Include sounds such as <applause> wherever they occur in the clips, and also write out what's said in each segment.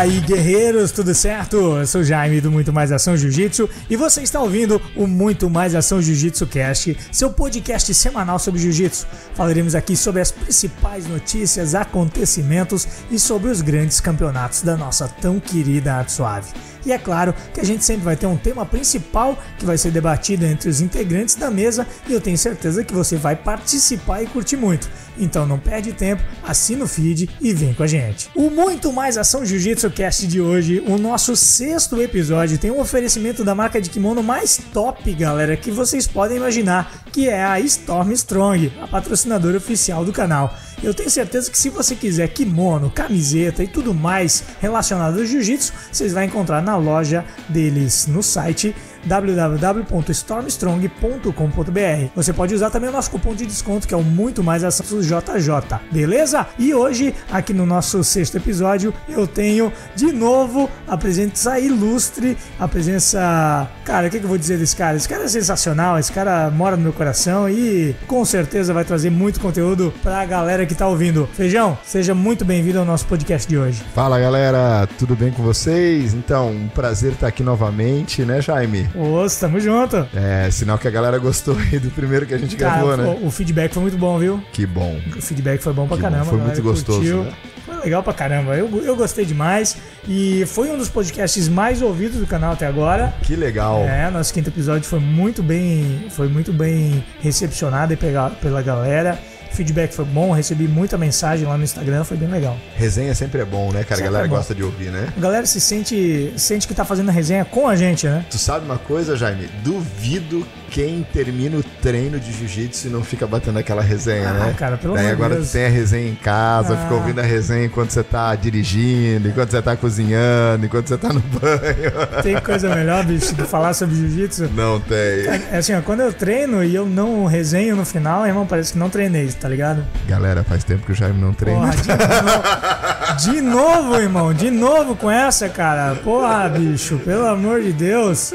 Aí, guerreiros, tudo certo? Eu sou Jaime do Muito Mais Ação Jiu-Jitsu e você está ouvindo o Muito Mais Ação Jiu-Jitsu Cast, seu podcast semanal sobre Jiu-Jitsu. Falaremos aqui sobre as principais notícias, acontecimentos e sobre os grandes campeonatos da nossa tão querida Arte Suave. E é claro que a gente sempre vai ter um tema principal que vai ser debatido entre os integrantes da mesa e eu tenho certeza que você vai participar e curtir muito. Então não perde tempo, assina o feed e vem com a gente. O Muito Mais Ação Jiu-Jitsu Cast de hoje, o nosso sexto episódio, tem um oferecimento da marca de kimono mais top, galera, que vocês podem imaginar, que é a Storm Strong, a patrocinadora oficial do canal. Eu tenho certeza que se você quiser kimono, camiseta e tudo mais relacionado ao jiu-jitsu, vocês vão encontrar na loja deles no site www.stormstrong.com.br. Você pode usar também o nosso cupom de desconto que é o muito mais ação JJ, beleza? E hoje, aqui no nosso sexto episódio, eu tenho de novo a presença ilustre, a presença. Cara, o que, que eu vou dizer desse cara? Esse cara é sensacional, esse cara mora no meu coração e com certeza vai trazer muito conteúdo pra galera que tá ouvindo. Feijão, seja muito bem-vindo ao nosso podcast de hoje. Fala galera, tudo bem com vocês? Então, um prazer estar aqui novamente, né, Jaime? Ô, tamo junto. É, sinal que a galera gostou aí do primeiro que a gente Cara, gravou, né? o, o feedback foi muito bom, viu? Que bom. O feedback foi bom pra Que bom, caramba. foi a muito gostoso, né? Foi legal pra caramba. Eu, eu gostei demais. E foi um dos podcasts mais ouvidos do canal até agora. Que legal. É, nosso quinto episódio foi muito bem, foi muito bem recepcionado pela, pela galera. O feedback foi bom, recebi muita mensagem lá no Instagram, foi bem legal. Resenha sempre é bom, né, cara? Sempre a galera é gosta de ouvir, né? A galera se sente, sente que tá fazendo a resenha com a gente, né? Tu sabe uma coisa, Jaime? Duvido quem termina o treino de jiu-jitsu e não fica batendo aquela resenha, Ah, né? cara, pelo Daí agora Deus. tu tem a resenha em casa, Ah. fica ouvindo a resenha enquanto você tá dirigindo, enquanto você tá cozinhando, enquanto você tá no banho. <laughs> Tem coisa melhor, bicho, de falar sobre jiu-jitsu. Não tem. É assim, ó, quando eu treino e eu não resenho no final, irmão, parece que não treinei, tá ligado? Galera, faz tempo que o Jaime não treina. Porra, de novo, <laughs> de novo, irmão, de novo com essa, cara. Porra, bicho, pelo amor de Deus.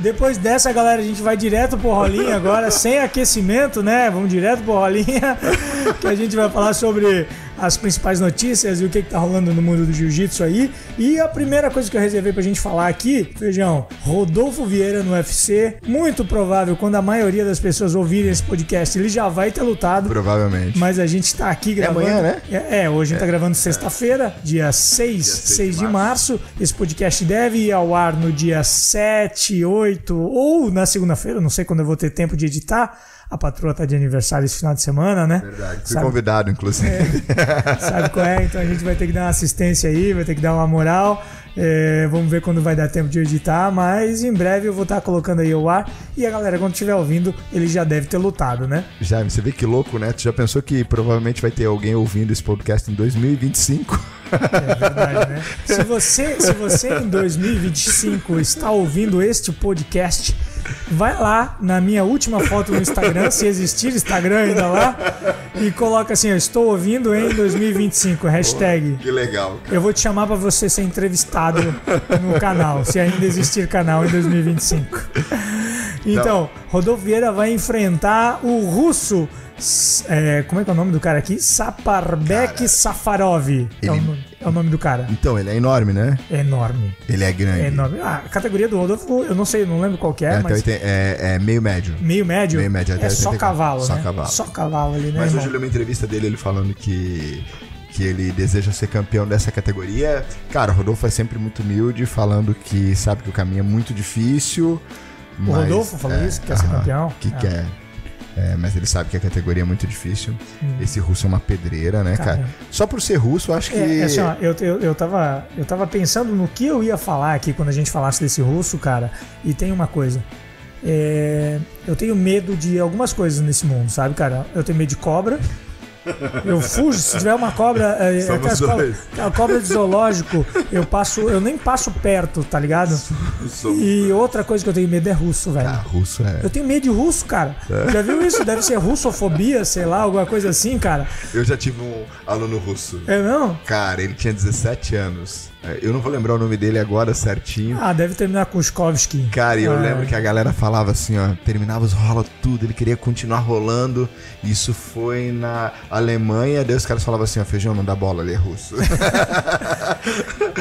Depois dessa, galera, a gente vai direto pro Rolinha agora, sem aquecimento, né? Vamos direto pro Rolinha, <laughs> que a gente vai falar sobre as principais notícias e o que, que tá rolando no mundo do jiu-jitsu aí. E a primeira coisa que eu reservei pra gente falar aqui, feijão, Rodolfo Vieira no UFC. Muito provável, quando a maioria das pessoas ouvirem esse podcast, ele já vai ter lutado. Provavelmente. Mas a gente tá aqui gravando. amanhã, né? É, é, hoje a gente tá gravando sexta-feira, dia 6, 6 de março. Esse podcast deve ir ao ar no dia 7, 8 ou na segunda-feira, não sei quando eu vou ter tempo de editar. A patroa tá de aniversário esse final de semana, né? Verdade. Fui Sabe- convidado, inclusive. <laughs> Sabe qual é? Então a gente vai ter que dar uma assistência aí, vai ter que dar uma moral. É, vamos ver quando vai dar tempo de editar, mas em breve eu vou estar colocando aí o ar. E a galera, quando estiver ouvindo, ele já deve ter lutado, né? Jaime, você vê que louco, né? Tu já pensou que provavelmente vai ter alguém ouvindo esse podcast em 2025? É verdade, né? Se você, se você em 2025 está ouvindo este podcast, vai lá na minha última foto no Instagram, se existir Instagram ainda lá, e coloca assim: Eu estou ouvindo em 2025, hashtag. Que legal. Eu vou te chamar para você ser entrevistado no canal, se ainda existir canal em 2025. Então, Rodolfo Vieira vai enfrentar o russo. é, como é que é o nome do cara aqui? Saparbek Safarov. É, o ele- nome, é o nome do cara. Então, ele é enorme, né? É enorme. Ele é grande. É enorme. Ah, a categoria do Rodolfo, eu não sei, não lembro qual que é, É, mas então, ele tem- é- é meio médio. meio médio. meio médio, até é só 84. cavalo, Só né? cavalo. Só cavalo ali, né, Mas irmão? hoje eu li uma entrevista dele, ele falando que, que ele deseja ser campeão dessa categoria. Cara, o Rodolfo é sempre muito humilde, falando que sabe que o caminho é muito difícil. O mas- Rodolfo falou é, isso, que quer ser aham, campeão? Que Ah. quer. É, mas ele sabe que a categoria é muito difícil. Esse russo é uma pedreira, né, cara? Cara. Só por ser russo, eu acho que. É, é assim, ó, eu, eu, eu, tava, eu tava pensando no que eu ia falar aqui quando a gente falasse desse russo, cara. E tem uma coisa. É, eu tenho medo de algumas coisas nesse mundo, sabe, cara? Eu tenho medo de cobra. Eu fujo, se tiver uma cobra. É, Somos dois. a cobra de zoológico, eu passo. Eu nem passo perto, tá ligado? E outra coisa que eu tenho medo é russo, velho. Ah, russo é. Eu tenho medo de russo, cara. Já viu isso? Deve ser russofobia, sei lá, alguma coisa assim, cara. Eu já tive um aluno russo. É não? Cara, ele tinha 17 anos. É, Eu não vou lembrar o nome dele agora certinho. Ah, deve terminar com Skovski. Cara, eu Ah. lembro que a galera falava assim, ó, terminava os rola tudo, ele queria continuar rolando. Isso foi na. Alemanha, daí os caras falavam assim, ó, feijão, não dá bola, ele é russo. <laughs>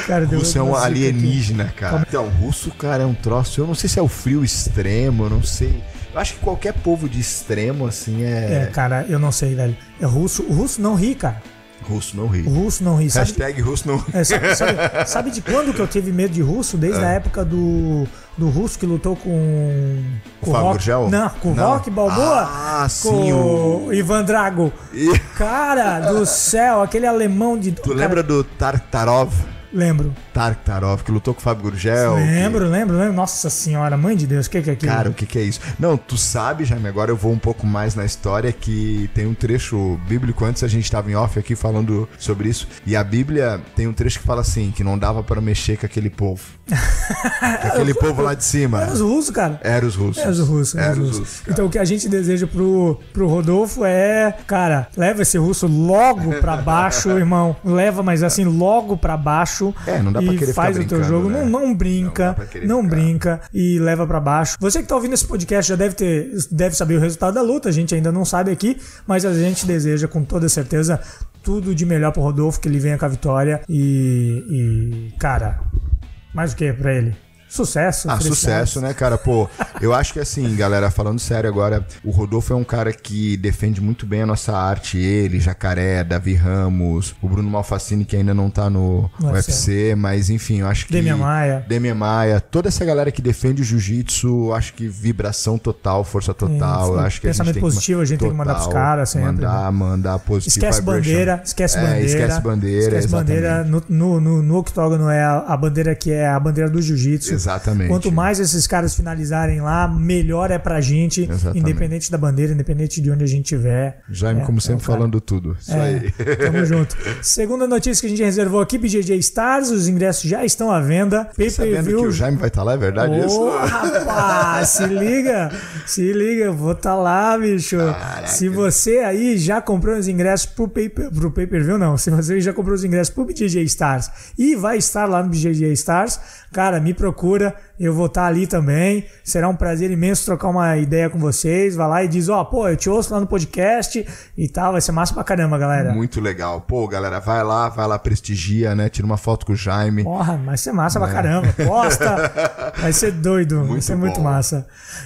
Cara, russo é um zica aqui. alienígena, cara. Então, russo, cara, é um troço. Eu não sei se é o frio extremo, eu não sei. Eu acho que qualquer povo de extremo, assim, É, é. cara, eu não sei, velho. É russo. O russo não ri, cara. Russo não ri. O russo não ri. Sabe, Hashtag russo não ri. é, sabe, sabe- sabe de quando que eu tive medo de russo? Desde É. a época do, do russo que lutou com. com Fábio Rock- Gurgel? Não, com o Não. Rock Balboa. Ah, com sim, o o- Ivan Drago. E- Cara do céu, aquele alemão de. Tu cara, lembra do Tartarov? Lembro. Tartarov, que lutou com o Fábio Gurgel? lembro, lembro, lembro. Nossa senhora, mãe de Deus, o que, que é aquilo? Cara, o que, que é isso? Não, tu sabe, Jaime, agora eu vou um pouco mais na história que tem um trecho bíblico, antes a gente estava em off aqui falando sobre isso, e a Bíblia tem um trecho que fala assim, que não dava para mexer com aquele povo. <laughs> Com aquele povo lá de cima. Era os russos, cara. Era os russos. É os russos. Era os os russos. russos. Então o que a gente deseja pro, pro Rodolfo é, cara, leva esse russo logo pra baixo, <laughs> irmão. Leva, mas assim, logo pra baixo. É, não dá pra e querer faz o teu jogo. né? Não, não Não brinca. Não, ficar. brinca e leva pra baixo. Você que tá ouvindo esse podcast já deve ter, deve saber o resultado da luta. A gente ainda não sabe aqui, mas a gente deseja com toda certeza tudo de melhor pro Rodolfo, que ele venha com a vitória e, e cara, mais o que pra ele? Sucesso. Ah, sucesso, né, cara? Pô, eu acho que assim, galera, falando sério agora, o Rodolfo é um cara que defende muito bem a nossa arte. Ele, Jacaré, Davi Ramos, o Bruno Malfacini, que ainda não tá no, UFC, mas enfim, eu acho que. Demian Maia. Demian Maia, toda essa galera que defende o jiu-jitsu, acho que vibração total, força total. Eu acho que a pensamento gente tem que- positivo a gente tem que mandar pros total, caras sempre. Mandar, mandar positivo. Esquece vibration. bandeira, esquece É, bandeira. esquece bandeira, Esquece bandeira. no, no, no octógono é a, a bandeira que é a bandeira do jiu-jitsu. Exatamente. Quanto mais esses caras finalizarem lá, melhor é pra gente, Exatamente. independente da bandeira, independente de onde a gente estiver. Jaime, É, como é sempre, cara. falando tudo. Isso aí. É, tamo <laughs> junto. Segunda notícia que a gente reservou aqui, BJJ Stars, os ingressos já estão à venda. Sabendo que Pay-per-view. o Jaime vai estar lá, é verdade Ô, isso? rapaz, se liga, se liga, eu vou estar lá, bicho. Se você aí já comprou os ingressos pro pay, pro pay per view, não. Se você já comprou os ingressos pro BJJ Stars e vai estar lá no BJJ Stars, cara, me procura, eu vou estar ali também. Será um prazer imenso trocar uma ideia com vocês. Vai lá e diz, ó, pô, eu te ouço lá no podcast e tal, vai ser massa pra caramba, galera. Muito legal. Pô, galera, vai lá, vai lá, prestigia, né? Tira uma foto com o Jaime. Porra, vai ser massa pra caramba. Posta. <laughs> Vai ser doido. vai Muito ser muito bom. massa.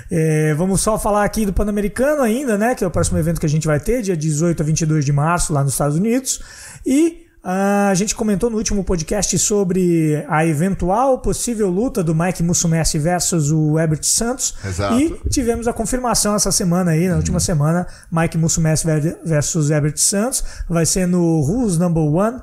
É, vamos só falar aqui do Pan-Americano ainda, né? Que é o próximo evento que a gente vai ter, dia 18 a 22 de março, lá nos Estados Unidos. E. ah, a gente comentou no último podcast sobre a eventual possível luta do Mike Mussumessi versus o Herbert Santos. Exato. Uhum. E tivemos a confirmação essa semana aí, na última semana, Mike Mussumessi ver- versus Herbert Santos. Vai ser no Who's Number One.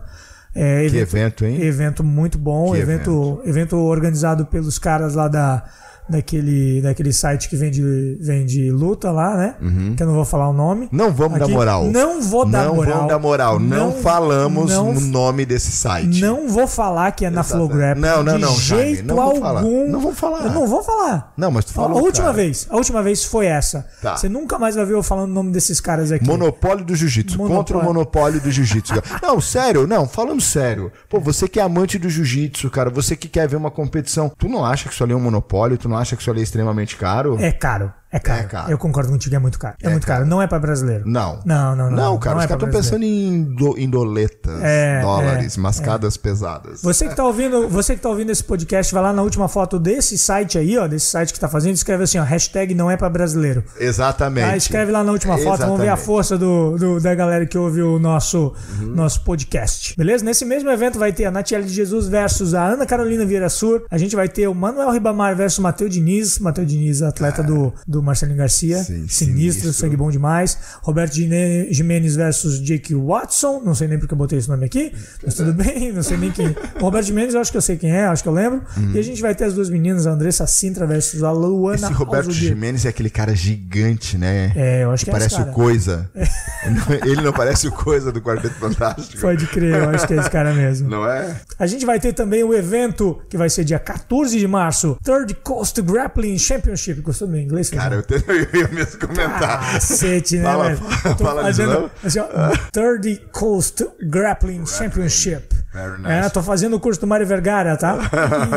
É, Que evento, hein? Evento muito bom, Que evento, evento organizado pelos caras lá da, daquele, daquele site que vende, vende luta lá, né? Que eu não vou falar o nome. Uhum. Não vamos dar Aqui, moral. Não vou dar não moral. vamos dar moral. Não, Não- falamos não- o nome desse site. Não vou falar que é na. Flowgrap. Não, não, de não, Jaime, jeito não algum. falar. Não vou falar. Eu não vou falar. Não, mas tu falou, a última cara. vez, a última vez foi essa. Tá. Você nunca mais vai ver eu falando o nome desses caras aqui. Monopólio do Jiu-Jitsu. Contra o monopólio do Jiu-Jitsu. <laughs> não, sério, não, falando sério. Pô, você que é amante do Jiu-Jitsu, cara, você que quer ver uma competição, tu não acha que isso ali é um monopólio? Tu não acha que isso ali é extremamente caro? É caro. É caro. É caro. Eu concordo contigo, é muito caro. É, É muito caro. caro. Não é pra brasileiro. Não. Não, não, não. Não, cara, não os é caras estão pensando em, do, em doletas, É, dólares, é, mascadas pesadas. Você que tá ouvindo, você que tá ouvindo esse podcast, vai lá na última foto desse site aí, ó, desse site que tá fazendo, escreve assim, ó, hashtag não é pra brasileiro. Exatamente. Tá, escreve lá na última foto, vamos ver a Exatamente. força do, do- da galera que ouve o nosso, Uhum. nosso podcast. Beleza? Nesse mesmo evento vai ter a Natiele de Jesus versus a Ana Carolina Vieira Sur. A gente vai ter o Manuel Ribamar versus o Matheus Diniz. Matheus Diniz, atleta do, do Marcelinho Garcia. Sim, sinistro, sinistro. sangue bom demais. Roberto Jimenez versus Jake Watson. Não sei nem porque eu botei esse nome aqui, mas tudo bem. <laughs> Não sei nem quem. O Roberto Jimenez eu acho que eu sei quem é, acho que eu lembro. E a gente vai ter as duas meninas, a Andressa Sintra versus a Luana Esse Roberto. Jimenez é aquele cara gigante, né? É, eu acho que, é esse Parece o Coisa. <laughs> <laughs> Ele não parece o Coisa do Quarteto Fantástico. Pode crer, eu acho que é esse cara mesmo. Não é? A gente vai ter também o evento que vai ser dia 14 de março, Third Coast Grappling Championship. Gostou do meu inglês? Cara, eu, te- <laughs> eu ia mesmo comentar. Cacete, né, Fala- velho? fala- fala fazendo assim, ó, Third Coast Grappling Championship. Very É, nice. tô fazendo o curso do Mário Vergara, tá?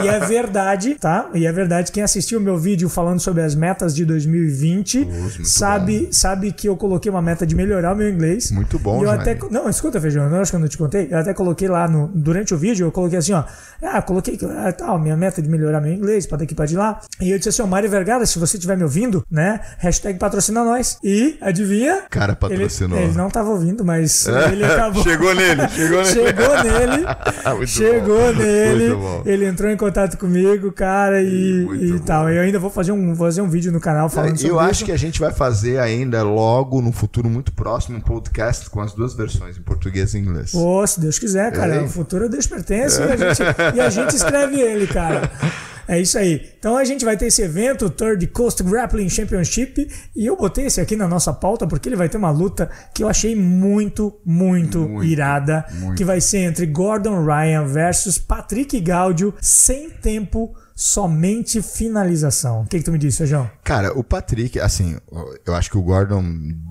E é <laughs> verdade, tá? E é verdade, quem assistiu o meu vídeo falando sobre as metas de 2020 muito sabe, sabe que eu coloquei uma meta de melhorar o meu inglês. Muito bom, E eu até. Não, escuta, Feijão, eu acho que eu não te contei. Eu até coloquei lá no, durante o vídeo, eu coloquei assim, ó. Ah, coloquei que ah, tal, minha meta de melhorar meu inglês, pra daqui pra de lá. E eu disse assim, ó, Mário Vergara, se você estiver me ouvindo, né? Hashtag patrocina nós. E adivinha? Cara Ele, patrocinou. ele não tava ouvindo, mas <laughs> ele acabou. Chegou nele, chegou nele. Chegou nele. <laughs> Chegou bom, nele. Ele entrou em contato comigo, cara, e, e tal. Eu ainda vou fazer um, fazer um vídeo no canal falando sobre Eu acho isso. que a gente vai fazer ainda logo, no futuro muito próximo, um podcast com as duas versões, em português e inglês. Pô, se Deus quiser, cara. É. O futuro a Deus pertence e a, gente, e a gente escreve ele, cara. <laughs> É isso aí. Então a gente vai ter esse evento, o Third Coast Grappling Championship, e eu botei esse aqui na nossa pauta porque ele vai ter uma luta que eu achei muito, muito, Muito, irada, muito. que vai ser entre Gordon Ryan versus Patrick Gaudio, sem tempo, somente finalização. O que, que tu me disse, Feijão? Cara, o Patrick, assim, eu acho que o Gordon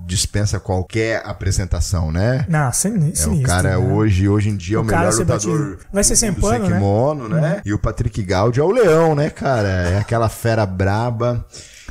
dispensa qualquer apresentação, né? Não, sem, É, sinistro. o cara né? hoje, hoje em dia é o, melhor lutador. Vai ser do sem pano, né? kimono, né? E o Patrick Gaudi é o leão, né, cara? É aquela fera braba.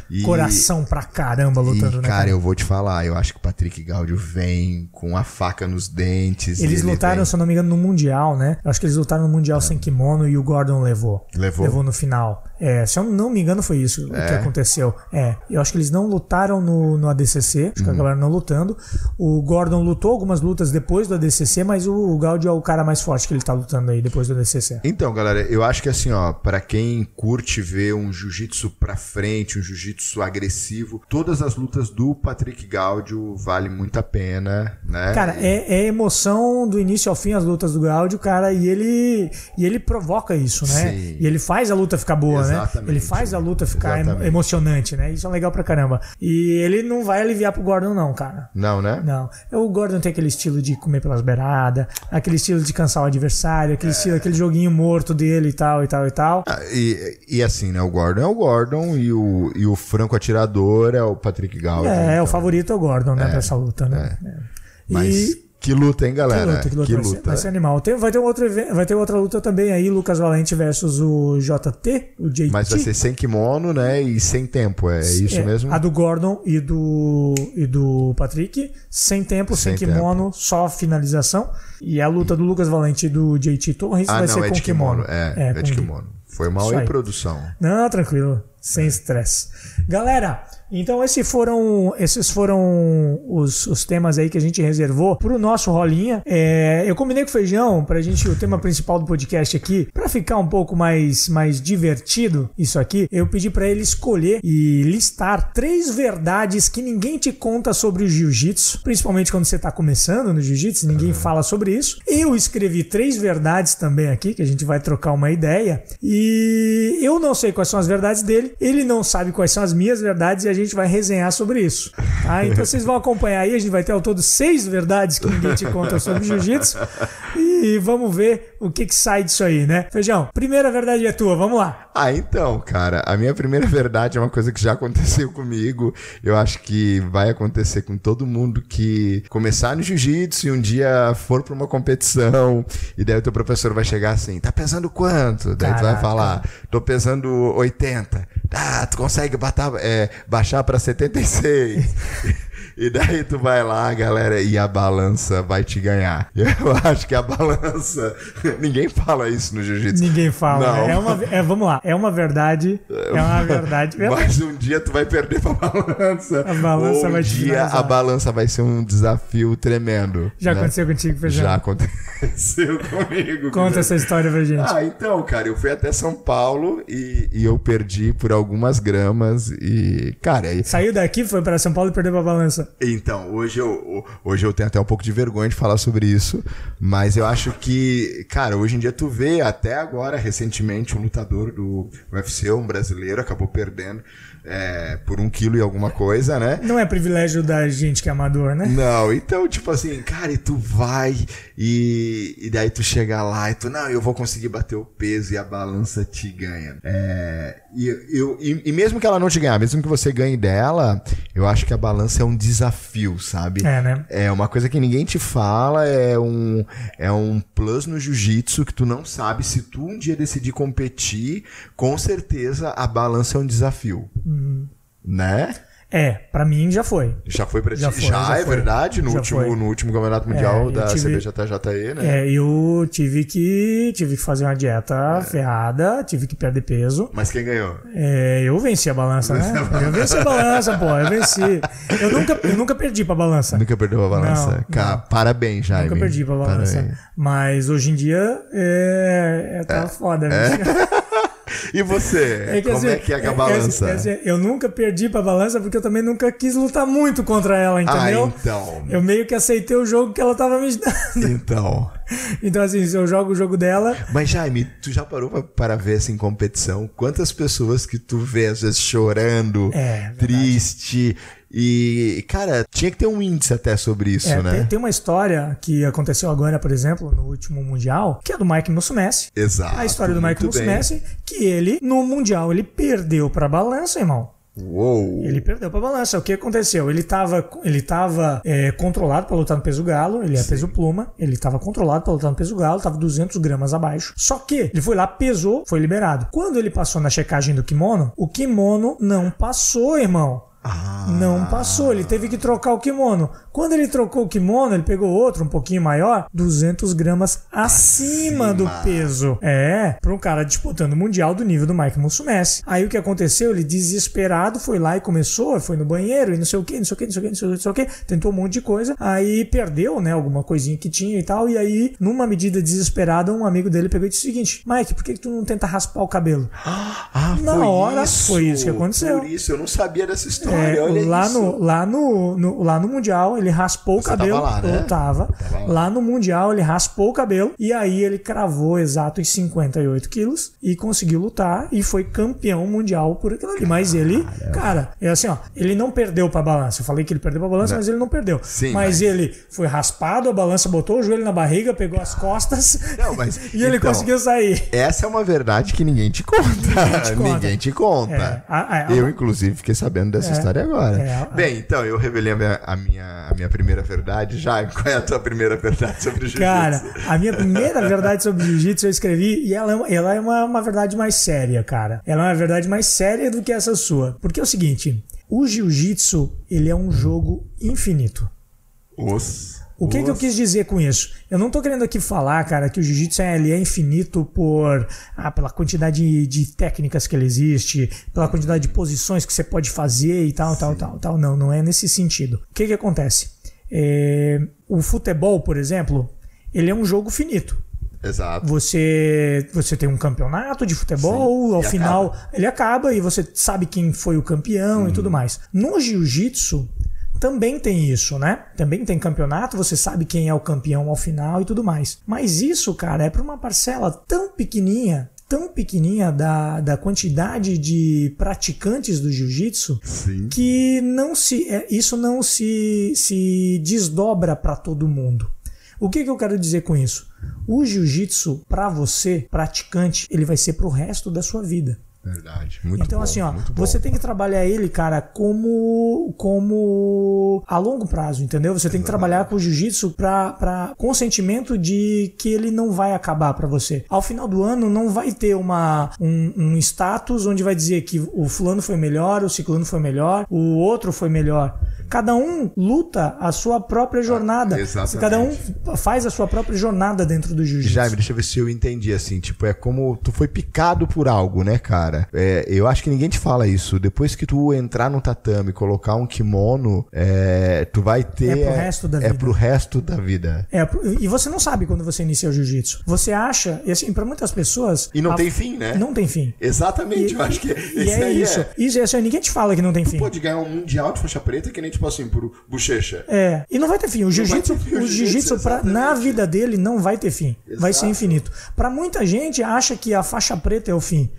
E, Coração pra caramba lutando, e, né? cara, eu vou te falar, eu acho que o Patrick Gaudio vem com a faca nos dentes. Eles ele lutaram, vem- se eu não me engano, no Mundial, né? Eu acho que eles lutaram no Mundial sem kimono e o Gordon levou. Levou? Levou no final. É, se eu não me engano, foi isso o que É? aconteceu. É, eu acho que eles não lutaram no, no ADCC, acho que Uhum. acabaram não lutando. O Gordon lutou algumas lutas depois do ADCC, mas o, o Gaudio é o cara mais forte que ele tá lutando aí depois do ADCC. Então, galera, eu acho que assim, ó, pra quem curte ver um jiu-jitsu pra frente, um jiu-jitsu agressivo, todas as lutas do Patrick Gaudio vale muito a pena, né? Cara, é, é emoção do início ao fim as lutas do Gaudio, cara, e ele e ele provoca isso, né? Sim. E ele faz a luta ficar boa, né? Exatamente. Ele faz a luta ficar Exatamente. emocionante, né? Isso é legal pra caramba. E ele não vai aliviar pro Gordon não, cara. Não, né? Não. O Gordon tem aquele estilo de comer pelas beiradas, aquele estilo de cansar o adversário, aquele estilo, aquele joguinho morto dele e tal, e tal, e tal. Ah, E, e assim, né? O Gordon é o Gordon e o, e o franco atirador é o Patrick Gaudio. é, então. o favorito é o Gordon, né, pra essa luta, né? É. Mas E- que luta, hein, Que galera? luta, que luta, vai, Ser, vai ser animal. Tem- vai, ter um outro, vai ter outra luta também aí, Lucas Valente versus o JT, o JT. Mas vai ser sem kimono, né? E sem tempo, é isso É, mesmo? A do Gordon e do, e do Patrick, sem tempo, sem, Sem kimono, só finalização. E a luta do Lucas Valente e do JT Torres Ah, vai não, ser é com kimono. kimono. É, é, com de ki- kimono. Foi mal em aí. produção. Não, tranquilo, sem estresse. Galera, então esses foram, esses foram os, os temas aí que a gente reservou pro nosso rolinha. É, eu combinei com o Feijão pra gente, o tema principal do podcast aqui, pra ficar um pouco mais, mais divertido isso aqui, eu pedi pra ele escolher e listar três verdades que ninguém te conta sobre o jiu-jitsu, principalmente quando você tá começando no jiu-jitsu, ninguém fala sobre isso. Eu escrevi três verdades também aqui, que a gente vai trocar uma ideia, e eu não sei quais são as verdades dele, ele não sabe quais são as minhas verdades e a gente vai resenhar sobre isso. Tá? Então vocês vão acompanhar aí, a gente vai ter ao todo seis verdades que ninguém te conta sobre jiu-jitsu e vamos ver o que, que sai disso aí, né? Feijão, primeira verdade é tua, vamos lá. Ah, então, cara, a minha primeira verdade é uma coisa que já aconteceu comigo. Eu acho que vai acontecer com todo mundo que começar no jiu-jitsu e um dia for pra uma competição e daí o teu professor vai chegar assim, tá pesando quanto? Daí tu vai Caraca. falar, tô pesando 80. Ah, tu consegue batar, é, baixar pra 76. E daí tu vai lá, galera, e a balança vai te ganhar. <laughs> Eu acho que a balança. <laughs> Ninguém fala isso no jiu-jitsu. Ninguém fala. Não. né? É uma, é, vamos lá, é uma verdade. É uma <laughs> verdade. Mas um dia tu vai perder pra balança. A balança Ou um vai te dia a balança vai ser um desafio tremendo. Já né? aconteceu contigo, Feijão? Já aconteceu comigo. Conta cara. essa história pra gente. Ah, então, cara, eu fui até São Paulo e, e eu perdi por algumas gramas e, cara, e- Saiu daqui, foi pra São Paulo e perdeu pra balança. Então, hoje eu, hoje eu tenho até um pouco de vergonha de falar sobre isso, mas eu acho que, cara, hoje em dia tu vê, até agora, recentemente, um lutador do UFC, um brasileiro, acabou perdendo é, por um quilo e alguma coisa, né? Não é privilégio da gente que é amador, né? Não, então, tipo assim, cara, e tu vai e, e daí tu chega lá e tu, não, eu vou conseguir bater o peso e a balança te ganha. É, e, eu, e, e mesmo que ela não te ganhar, mesmo que você ganhe dela, eu acho que a balança é um desafio, sabe? É, né? É uma coisa que ninguém te fala, é um, é um plus no jiu-jitsu que tu não sabe. Se tu um dia decidir competir, com certeza a balança é um desafio. Uhum. Né? É, pra mim já foi. Já foi pra ti? Já Já, foi, já é foi. verdade? No Já último, foi. no último campeonato mundial eu da tive- CBJJE, né? É, eu tive que tive que fazer uma É. dieta ferrada, tive que perder peso. Mas quem ganhou? É, eu venci a balança, né? Eu venci a balança, pô, eu venci. Eu nunca, eu nunca perdi pra balança. Nunca perdeu a balança? Não, Cara, parabéns, Jaime. Nunca perdi pra balança. Parabéns. Mas hoje em dia é, é tá foda, bicho. E você? Como assim, é que é com a é- balança? é assim, eu nunca perdi pra balança porque eu também nunca quis lutar muito contra ela, ah, entendeu? então. Eu meio que aceitei o jogo que ela tava me dando. Então. <laughs> Então, assim, se eu jogo o jogo dela, Mas, Jaime, tu já parou pra, para ver assim, competição? Quantas pessoas que tu vê, às vezes, chorando, É, verdade. E, cara, tinha que ter um índice até sobre isso, é, né? tem, tem uma história que aconteceu agora, por exemplo, no último Mundial, que é do Mike Musumeci. Exato. A história do Mike. Musumeci, que ele, no Mundial, ele perdeu pra balança, irmão. Uou! Ele perdeu pra balança. O que aconteceu? Ele tava, ele tava é, controlado pra lutar no peso galo, ele é peso pluma, ele tava controlado pra lutar no peso galo, tava 200 gramas abaixo. Só que ele foi lá, pesou, foi liberado. Quando ele passou na checagem do kimono, o kimono não passou, irmão. Ah, Não passou, ele teve que trocar o kimono. Quando ele trocou o kimono, ele pegou outro um pouquinho maior, 200 gramas acima, Acima. do peso. É, para um cara disputando o mundial do nível do Mike Musumeci. Aí o que aconteceu? Ele desesperado foi lá e começou, foi no banheiro e não sei o que, não sei o que, não sei o que, não sei o que, não sei o que, tentou um monte de coisa. Aí perdeu, né, alguma coisinha que tinha e tal. E aí, numa medida desesperada, um amigo dele pegou e disse o seguinte: Mike, por que, que tu não tenta raspar o cabelo? <gasps> Ah, Na foi hora, isso. foi isso que aconteceu. Por isso, eu não sabia dessa história. É, Olha lá, isso. no, lá, no, no- lá no Mundial, ele raspou Você o cabelo. tava lá, né? Eu tava. Tava lá. Lá no Mundial, ele raspou o cabelo. E aí ele cravou exato os 58 quilos e conseguiu lutar e foi campeão mundial por aquilo ali. Mas ele, cara, é assim, ó, ele não perdeu pra balança. Eu falei que ele perdeu pra balança, mas ele não perdeu. Sim, mas, mas- ele foi raspado, a balança botou o joelho na barriga, pegou as costas <laughs> Não, mas, <laughs> e ele então, conseguiu sair. Essa é uma verdade que ninguém te conta. <laughs> te conta. Ninguém te conta. É, a- a- eu, inclusive, fiquei sabendo dessa história agora. é, a- Bem, então, eu revelei a minha, a minha, a minha primeira verdade. Já, <laughs> qual é a tua primeira verdade sobre o jiu-jitsu? Cara, a minha primeira verdade sobre jiu-jitsu eu escrevi e ela é, uma, ela é uma, uma verdade mais séria, cara. Ela é uma verdade mais séria do que essa sua. Porque é o seguinte, o jiu-jitsu, ele é um jogo infinito. Os. O que, que eu quis dizer com isso? Eu não tô querendo aqui falar, cara, que o jiu-jitsu é, ele é infinito por ah, pela quantidade de, de técnicas que ele existe, pela quantidade de posições que você pode fazer e tal, tal, tal, tal. Não, não é nesse sentido. O que que acontece? É, o futebol, por exemplo, ele é um jogo finito. Exato. Você, você tem um campeonato de futebol, Sim, ao e final acaba. ele acaba e você sabe quem foi o campeão e tudo mais. No jiu-jitsu também tem isso, né? Também tem campeonato, você sabe quem é o campeão ao final e tudo mais. Mas isso, cara, é para uma parcela tão pequenininha, tão pequenininha da, da quantidade de praticantes do jiu-jitsu que não se é, isso não se, se desdobra para todo mundo. O que, que eu quero dizer com isso? O jiu-jitsu, para você, praticante, ele vai ser pro resto da sua vida. Verdade. Muito então, bom, assim, ó, você tem que trabalhar ele, cara, como como a longo prazo, entendeu? Você tem que trabalhar com o jiu-jitsu pra, pra, com o sentimento de que ele não vai acabar pra você. Ao final do ano, não vai ter uma, um, um status onde vai dizer que o fulano foi melhor, o ciclano foi melhor, o outro foi melhor. Cada um luta a sua própria jornada. exatamente. Cada um faz a sua própria jornada dentro do jiu-jitsu. Jaime, deixa eu ver se eu entendi assim. Tipo, é como tu foi picado por algo, né, cara? É, eu acho que ninguém te fala isso. Depois que tu entrar no tatame e colocar um kimono, é, tu vai ter. É pro resto da É vida. pro resto da vida. É, e você não sabe quando você inicia o jiu-jitsu. Você acha, e assim, pra muitas pessoas. E não a- tem fim, né? Não tem fim. Exatamente, E, eu acho que e esse é aí isso. é. Isso é assim, ninguém te fala que não tem fim. Pode ganhar um mundial de faixa preta que nem tipo assim, por bochecha. É, e não vai ter fim. O jiu-jitsu, o jiu-jitsu, pra- na vida dele não vai ter fim. Vai ser Exato. infinito. Pra muita gente acha que a faixa preta é o fim.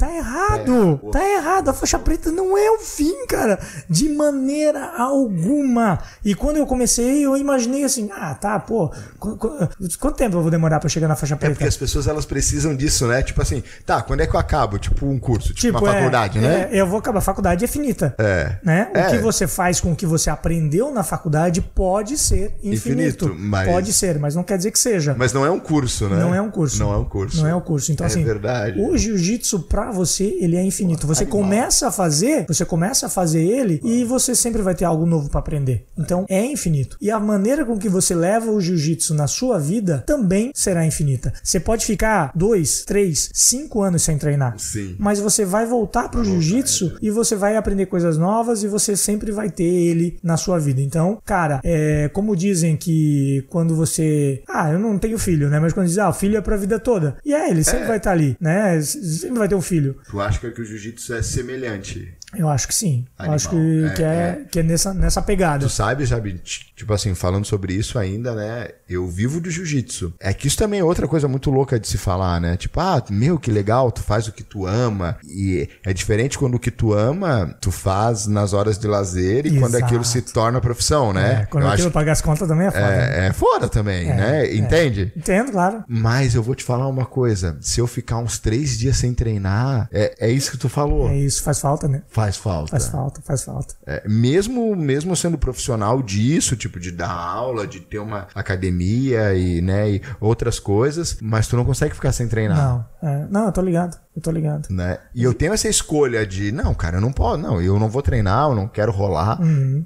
Tá errado! É, tá errado! A faixa preta não é o fim, cara! De maneira alguma! E quando eu comecei, eu imaginei assim: ah, tá, pô, qu- qu- quanto tempo eu vou demorar pra chegar na faixa É preta? porque as pessoas elas precisam disso, né? Tipo assim, tá, quando é que eu acabo? Tipo um curso, tipo, uma é, faculdade, né? é, eu vou acabar. A faculdade é finita. É. Né? O É. que você faz com o que você aprendeu na faculdade pode ser infinito. Infinito, mas- Pode ser, mas não quer dizer que seja. Mas não é um curso, né? Não é um curso. Não é um curso. Não é um curso. Então, É assim, verdade. o jiu-jitsu pra você, ele é infinito. Você começa a fazer, você começa a fazer ele e você sempre vai ter algo novo pra aprender. Então, é infinito. E a maneira com que você leva o jiu-jitsu na sua vida também será infinita. Você pode ficar dois, três, cinco anos sem treinar. Sim. Mas você vai voltar pro jiu-jitsu e você vai aprender coisas novas e você sempre vai ter ele na sua vida. Então, cara, é, como dizem que quando você. Ah, eu não tenho filho, né? Mas quando diz, ah, o filho é pra vida toda. E é, ele sempre vai estar ali, né? Sempre vai ter um filho. Tu acha que o jiu-jitsu é semelhante? Eu acho que sim. Animal. acho que É, que é, que é nessa, nessa pegada. Tu sabe, Jabi, t- tipo assim, falando sobre isso ainda, né? Eu vivo do jiu-jitsu. É que isso também é outra coisa muito louca de se falar, né? Tipo, ah, meu, que legal, tu faz o que tu ama. E é diferente quando o que tu ama, tu faz nas horas de lazer e quando Exato. aquilo se torna profissão, né? É, quando Eu aquilo acho pagar as contas também é foda. né? é, é foda também, né? Entende? Entendo, claro. Mas eu vou te falar uma coisa. Se eu ficar uns três dias sem treinar, é, é isso que tu falou. É isso, faz falta, né? Faz falta. Faz falta, faz falta. É, mesmo, mesmo sendo profissional disso, tipo, de dar aula, de ter uma academia e, né, e outras coisas, mas tu não consegue ficar sem treinar. Não, é, não, eu tô ligado, eu tô ligado. Né? E eu tenho essa escolha de, não, cara, eu não posso, não, eu não vou treinar, eu não quero rolar,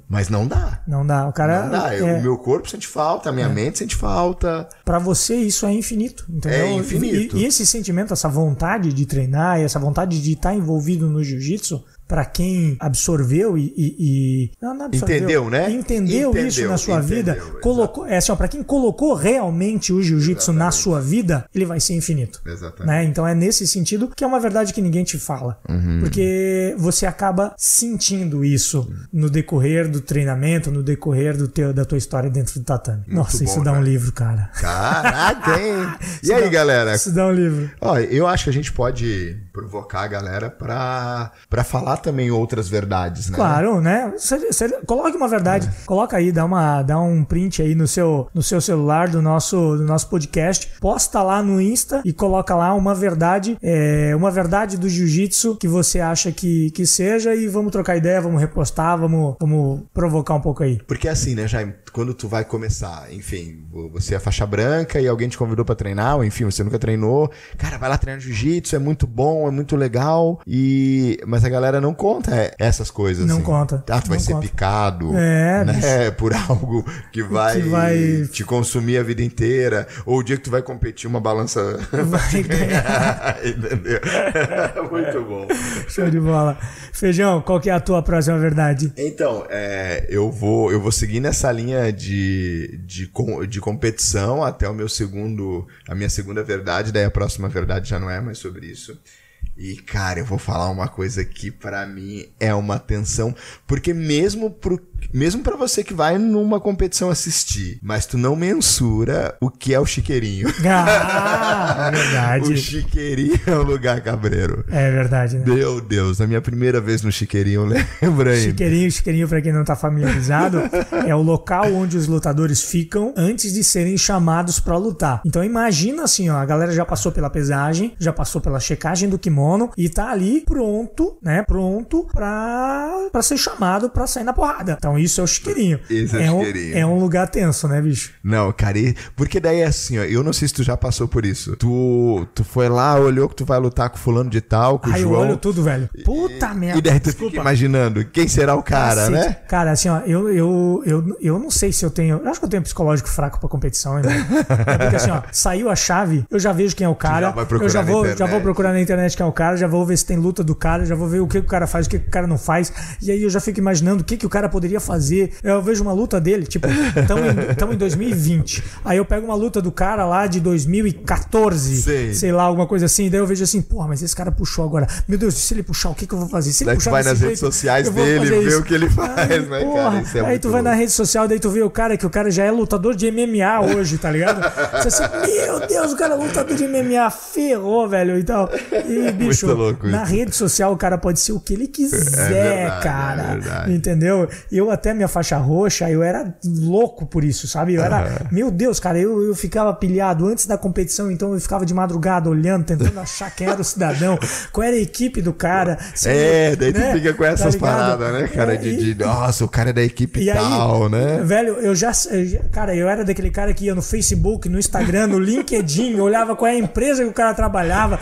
mas não dá. Não dá. O cara. Não dá. Eu- Uhum. é, O meu corpo sente falta, a minha mente sente falta. Pra você isso é infinito, entendeu? É infinito. E, e esse sentimento, essa vontade de treinar, e essa vontade de estar envolvido no jiu-jitsu, pra quem absorveu e, e- e- não, não absorveu, Entendeu, né? Entendeu, Entendeu, isso na sua entendeu, vida, exato. colocou, é assim, para quem colocou realmente o jiu-jitsu na sua vida, ele vai ser infinito. Exatamente. Né? Então é nesse sentido que é uma verdade que ninguém te fala. Uhum. Porque você acaba sentindo isso no decorrer do treinamento, no decorrer do teu, da tua história dentro do tatame. Nossa, isso bom, dá um cara. livro, cara. Caraca, hein? <laughs> E aí, galera? Dá um livro. Ó, eu acho que a gente pode provocar a galera pra, pra falar também outras verdades, né? Claro, né? Você- você- coloque uma verdade, coloca aí, dá, uma, dá um print aí no seu, no seu celular do nosso, do nosso podcast, posta lá no Insta e coloca lá uma verdade, é, uma verdade do jiu-jitsu que você acha que, que seja e vamos trocar ideia, vamos repostar, vamos, vamos provocar um pouco aí. Porque assim, né, Jaime, quando tu vai começar, enfim, você é faixa branca e alguém te convidou pra treinar, ou enfim, você nunca treinou, cara, vai lá treinar jiu-jitsu, é muito bom, é muito legal, e mas a galera não conta essas coisas. Não assim. conta, Ah, tu vai ser conta. picado, É, né, <laughs> por algo que vai, Que vai- te consumir a vida inteira, ou o dia que tu vai competir uma balança Vai <laughs> ganhar, entendeu? <laughs> muito bom. Show de bola. Feijão, qual que é a tua próxima verdade? Então, é, eu, vou, eu vou seguir nessa linha de, de, de competição até o meu segundo, a minha segunda verdade, daí a próxima verdade já não é mais sobre isso. E, cara, eu vou falar uma coisa que pra mim é uma tensão, porque mesmo pro, mesmo para você que vai numa competição assistir, mas tu não mensura o que é o chiqueirinho. <laughs> Ah, é o verdade. chiqueirinho é o lugar cabreiro. É verdade, né? Meu Deus, a minha primeira vez no chiqueirinho, <laughs> lembra aí? Chiqueirinho, chiqueirinho, pra quem não tá familiarizado, <laughs> é o local onde os lutadores ficam antes de serem chamados pra lutar. Então imagina assim, ó, a galera já passou pela pesagem, já passou pela checagem do kimono e tá ali pronto, né? Pronto pra, pra ser chamado pra sair na porrada. Então isso é o chiqueirinho. Esse é um, chiqueirinho. é um lugar tenso, né, bicho? Não, cara, e- porque daí é assim, ó, eu não sei se tu já passou por isso. Tu, tu foi lá, olhou que tu vai lutar com fulano de tal, com o Aí eu João. olho tudo, velho. Puta merda. E daí tu desculpa. fica imaginando quem será o cara, Cacete. né? Cara, assim, ó, eu, eu, eu, eu não sei se eu tenho. Eu acho que eu tenho psicológico fraco pra competição, ainda. É porque assim, ó, <laughs> saiu a chave, eu já vejo quem é o cara. já eu já vou, já vou procurar na internet quem é o cara, já vou ver se tem luta do cara, já vou ver o que o cara faz, o que o cara não faz. E aí eu já fico imaginando o que, que o cara poderia queria fazer. Eu vejo uma luta dele, tipo, estamos em, <laughs> em 2020. Aí eu pego uma luta do cara lá de 2014, Sei. sei lá, alguma coisa assim. Daí eu vejo assim, porra, mas esse cara puxou agora. Meu Deus, se ele puxar, o que, que eu vou fazer? Se ele Daí tu puxar vai desse nas redes jeito, sociais eu vou dele, vê o que ele <laughs> faz, Aí, né, porra, cara? Isso é aí tu vai na louco. rede social, daí tu vê o cara, que o cara já é lutador de MMA hoje, tá ligado? Você assim, meu Deus, o cara é lutador de MMA, ferrou, velho, e tal. E, <laughs> bicho, na isso. rede social o cara pode ser o que ele quiser, verdade, cara. é. Entendeu? Eu até minha faixa roxa, eu era louco por isso, sabe? Eu era, meu Deus, cara, eu, eu ficava pilhado antes da competição, então eu ficava de madrugada olhando, tentando achar quem era o cidadão, <laughs> qual era a equipe do cara. se É, ele- daí tu né? fica com Tá essas ligado? paradas, né, cara? É, de, de, nossa, o cara é da equipe e aí, tal, né? velho, eu já, eu Cara, eu era daquele cara que ia no Facebook, no Instagram, no LinkedIn, <laughs> olhava qual é a empresa que o cara trabalhava,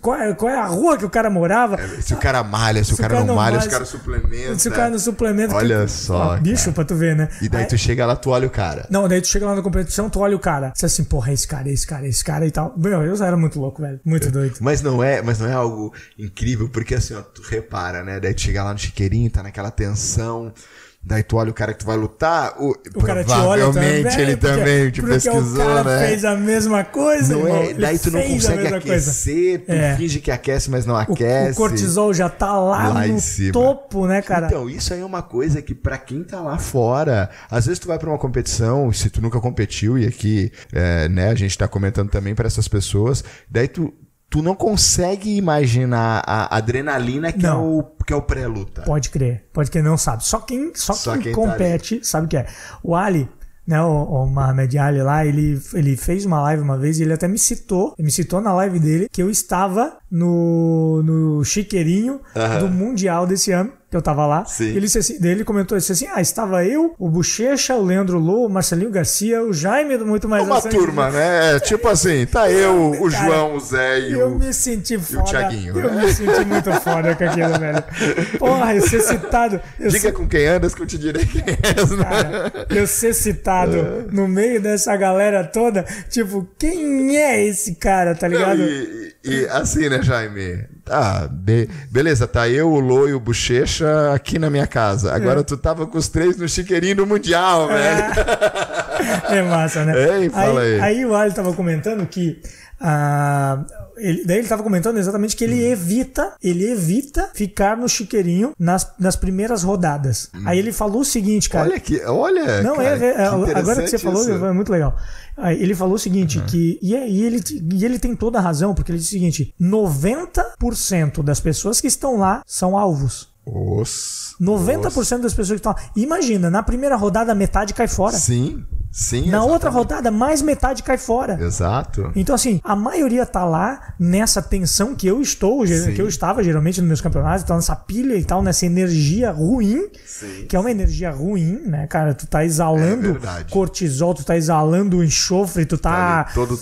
qual é, qual é a rua que o cara morava. Se o cara malha, se, o cara, não malha, se o cara suplementa. Se o cara no suplemento. Olha só, bicho, pra tu ver, né? E daí Aí- tu chega lá, tu olha o cara. Não, daí tu chega lá na competição, tu olha o cara. Você assim, porra, esse cara, esse cara, esse cara e tal. Meu, eu era muito louco, velho. Muito doido. Mas não é, mas não é algo incrível, porque assim, ó, tu repara, né? Daí tu chega lá no chiqueirinho, tá naquela tensão. Daí tu olha o cara que tu vai lutar, o, O cara te olha também. ele também te porque pesquisou, o cara né? fez a mesma coisa, Não irmão. é, daí tu não consegue mesma coisa. aquecer, tu É. finge que aquece, mas não O, aquece. o cortisol já tá lá, Lá no topo, né, cara? Então, isso aí é uma coisa que pra quem tá lá fora, às vezes tu vai pra uma competição, se tu nunca competiu, e aqui, é, né, a gente tá comentando também pra essas pessoas, daí tu, tu não consegue imaginar a adrenalina que, é Não. o, que é o pré-luta. Pode crer, pode crer, não sabe. Só quem, só Só quem, quem tá compete sabe o que é. O Ali, né, o, o Mohamed Ali lá, ele, ele fez uma live uma vez e ele até me citou, ele me citou na live dele que eu estava no, no chiqueirinho do Mundial desse ano. Que eu tava lá. Sim. Ele, disse assim, ele comentou disse assim: Ah, estava eu, o Bochecha, o Leandro Lô, o Marcelinho Garcia, o Jaime Muito Mais Uma Ação. turma, né? Tipo assim, tá <laughs> eu, o Cara, João, o Zé e Eu o. me senti foda. Thiaguinho, Eu né? me senti muito foda com aquilo, velho. <laughs> Porra, eu ser citado. Eu Diga com quem andas que eu te direi quem és, né? cara, eu ser citado no meio dessa galera toda, tipo, quem é esse cara, tá Não, ligado? e, e- e assim, né, Jaime? Tá, be- beleza, tá eu, o Lô e o Bochecha aqui na minha casa. Agora tu tava com os três no chiqueirinho do Mundial, velho. <laughs> É massa, né? Ei, fala aí. aí. o Ali tava comentando que. Ah, ele, daí ele tava comentando exatamente que ele Hum. evita, ele evita ficar no chiqueirinho nas, nas primeiras rodadas. Aí ele falou o seguinte, cara. Olha que, olha. Não, cara, é, é, que agora que você falou, isso. é muito legal. Aí Ele falou o seguinte, Uhum. que. E, é- e ele, e ele tem toda a razão, porque ele disse o seguinte: 90% das pessoas que estão lá são alvos. Os- 90% das pessoas que estão lá. Imagina, na primeira rodada, metade cai fora. Sim, sim. Na exatamente. outra rodada, mais metade cai fora. Exato. Então, assim, a maioria tá lá nessa tensão que eu estou, Sim. que eu estava geralmente nos meus campeonatos, então nessa pilha e tal, nessa energia ruim, Sim. que é uma energia ruim, né, cara? Tu tá exalando É cortisol, tu tá exalando enxofre, tu tá, Ali, todo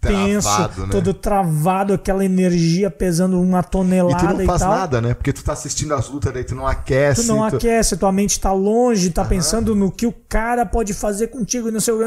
tenso, travado, né? todo travado, aquela energia pesando uma E tu tonelada não faz tal. nada, né? Porque tu tá assistindo as lutas, daí tu não aquece. Tu não tu- aquece, tua mente tá longe, tá pensando no que o cara pode fazer contigo e não sei o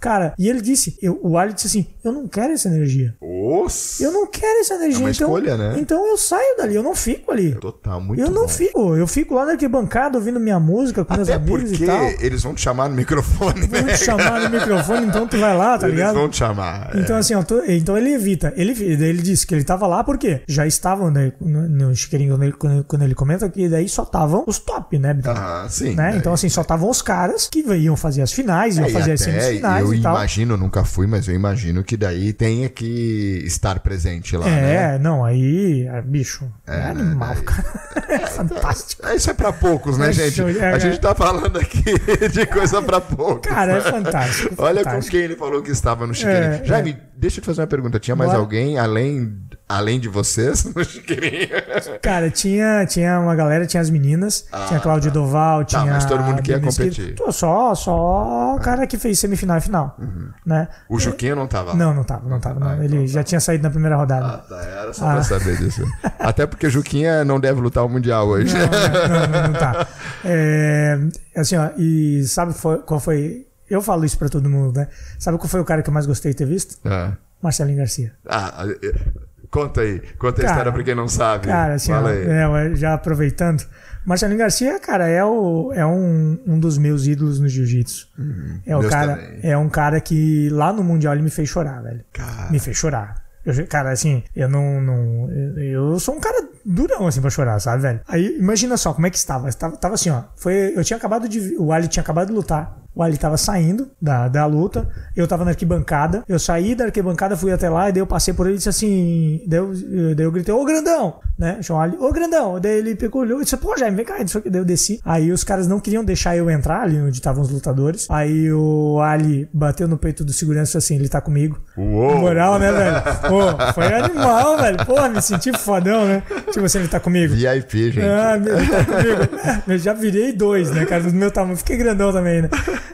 Cara, e ele disse, eu- o Ali disse assim: Eu não quero essa energia. Os... Eu não quero essa energia. É uma então, escolha, né? então eu saio dali, eu não fico ali. Total, muito eu não bom. fico, eu fico lá na arquibancada ouvindo minha música com meus Até amigos porque e tal. eles vão te chamar no microfone, Vão né? te chamar no microfone, então tu vai lá, tá Eles ligado? vão te chamar. É. Então, assim, ó, então ele evita. Ele, ele disse que ele tava lá porque já estavam né, no, no chiqueirinho quando ele, quando, quando ele comenta que daí só estavam os top, né? Ah, sim. né? é. Então, assim, só estavam os caras que iam fazer as finais, iam É, e fazer as semifinais eu e tal. imagino, nunca fui, mas eu imagino que daí tenha que estar presente lá, né? É, não, aí, é, bicho, é, animal, cara. <laughs> É fantástico. É, Isso é pra poucos, né, É gente? é, A é. gente tá falando aqui <laughs> de coisa pra poucos. Cara, é fantástico. Olha com fantástico. quem ele falou que estava no chiqueirinho. É, Jaime, deixa eu te fazer uma pergunta. Tinha mais Bora. alguém além, além de vocês? <laughs> Cara, tinha, tinha uma galera, tinha as meninas, tinha Cláudio Doval, tinha. Ah, mas todo mundo que ia competir. Tô Só, só o cara que fez semifinal e final. Né? O Juquinho não tava lá. Não, não tava, não tava. Não. Ah, Ele então já tinha saído na primeira rodada. Ah, tá. Era só pra saber disso. <laughs> Até porque o Juquinha não deve lutar o Mundial hoje. Não, não, não, não tá. <laughs> É, assim, ó, e sabe foi- qual foi. Eu falo isso pra todo mundo, né? Sabe qual foi o cara que eu mais gostei de ter visto? Ah. Marcelinho Garcia. Ah, Conta aí, conta a Cara, história pra quem não sabe. Cara, assim, Fala aí. é, já aproveitando. Marcelinho Garcia, cara, é, o, é um, um dos meus ídolos no jiu-jitsu. é o cara, também. é um cara que lá no mundial ele me fez chorar, velho. Cara. Me fez chorar. Eu, cara, assim, eu não, não eu, eu sou um cara durão assim pra chorar, sabe, velho? Aí imagina só como é que estava. Tava, tava assim, ó. Foi, eu tinha acabado de, o Ali tinha acabado de lutar. O Ali tava saindo da, da luta, eu tava na arquibancada. Eu saí da arquibancada, fui até lá, e daí eu passei por ele e disse assim. Daí eu, daí eu gritei, ô grandão! Né? Chamou o Ali, ô grandão! Daí ele pegou, olhou e disse, pô, Jaime, vem cá, isso aqui. Daí eu desci. Aí os caras não queriam deixar eu entrar ali onde estavam os lutadores. Aí o Ali bateu no peito do segurança assim, ele tá comigo. Uou! Moral, né, velho? Pô, foi animal, velho. Pô, me senti fodão, né? Tipo assim, ele tá comigo. VIP, gente. Ah, ele tá comigo. <laughs> Eu já virei dois, né, cara? Do meu tamanho. Fiquei grandão também, né?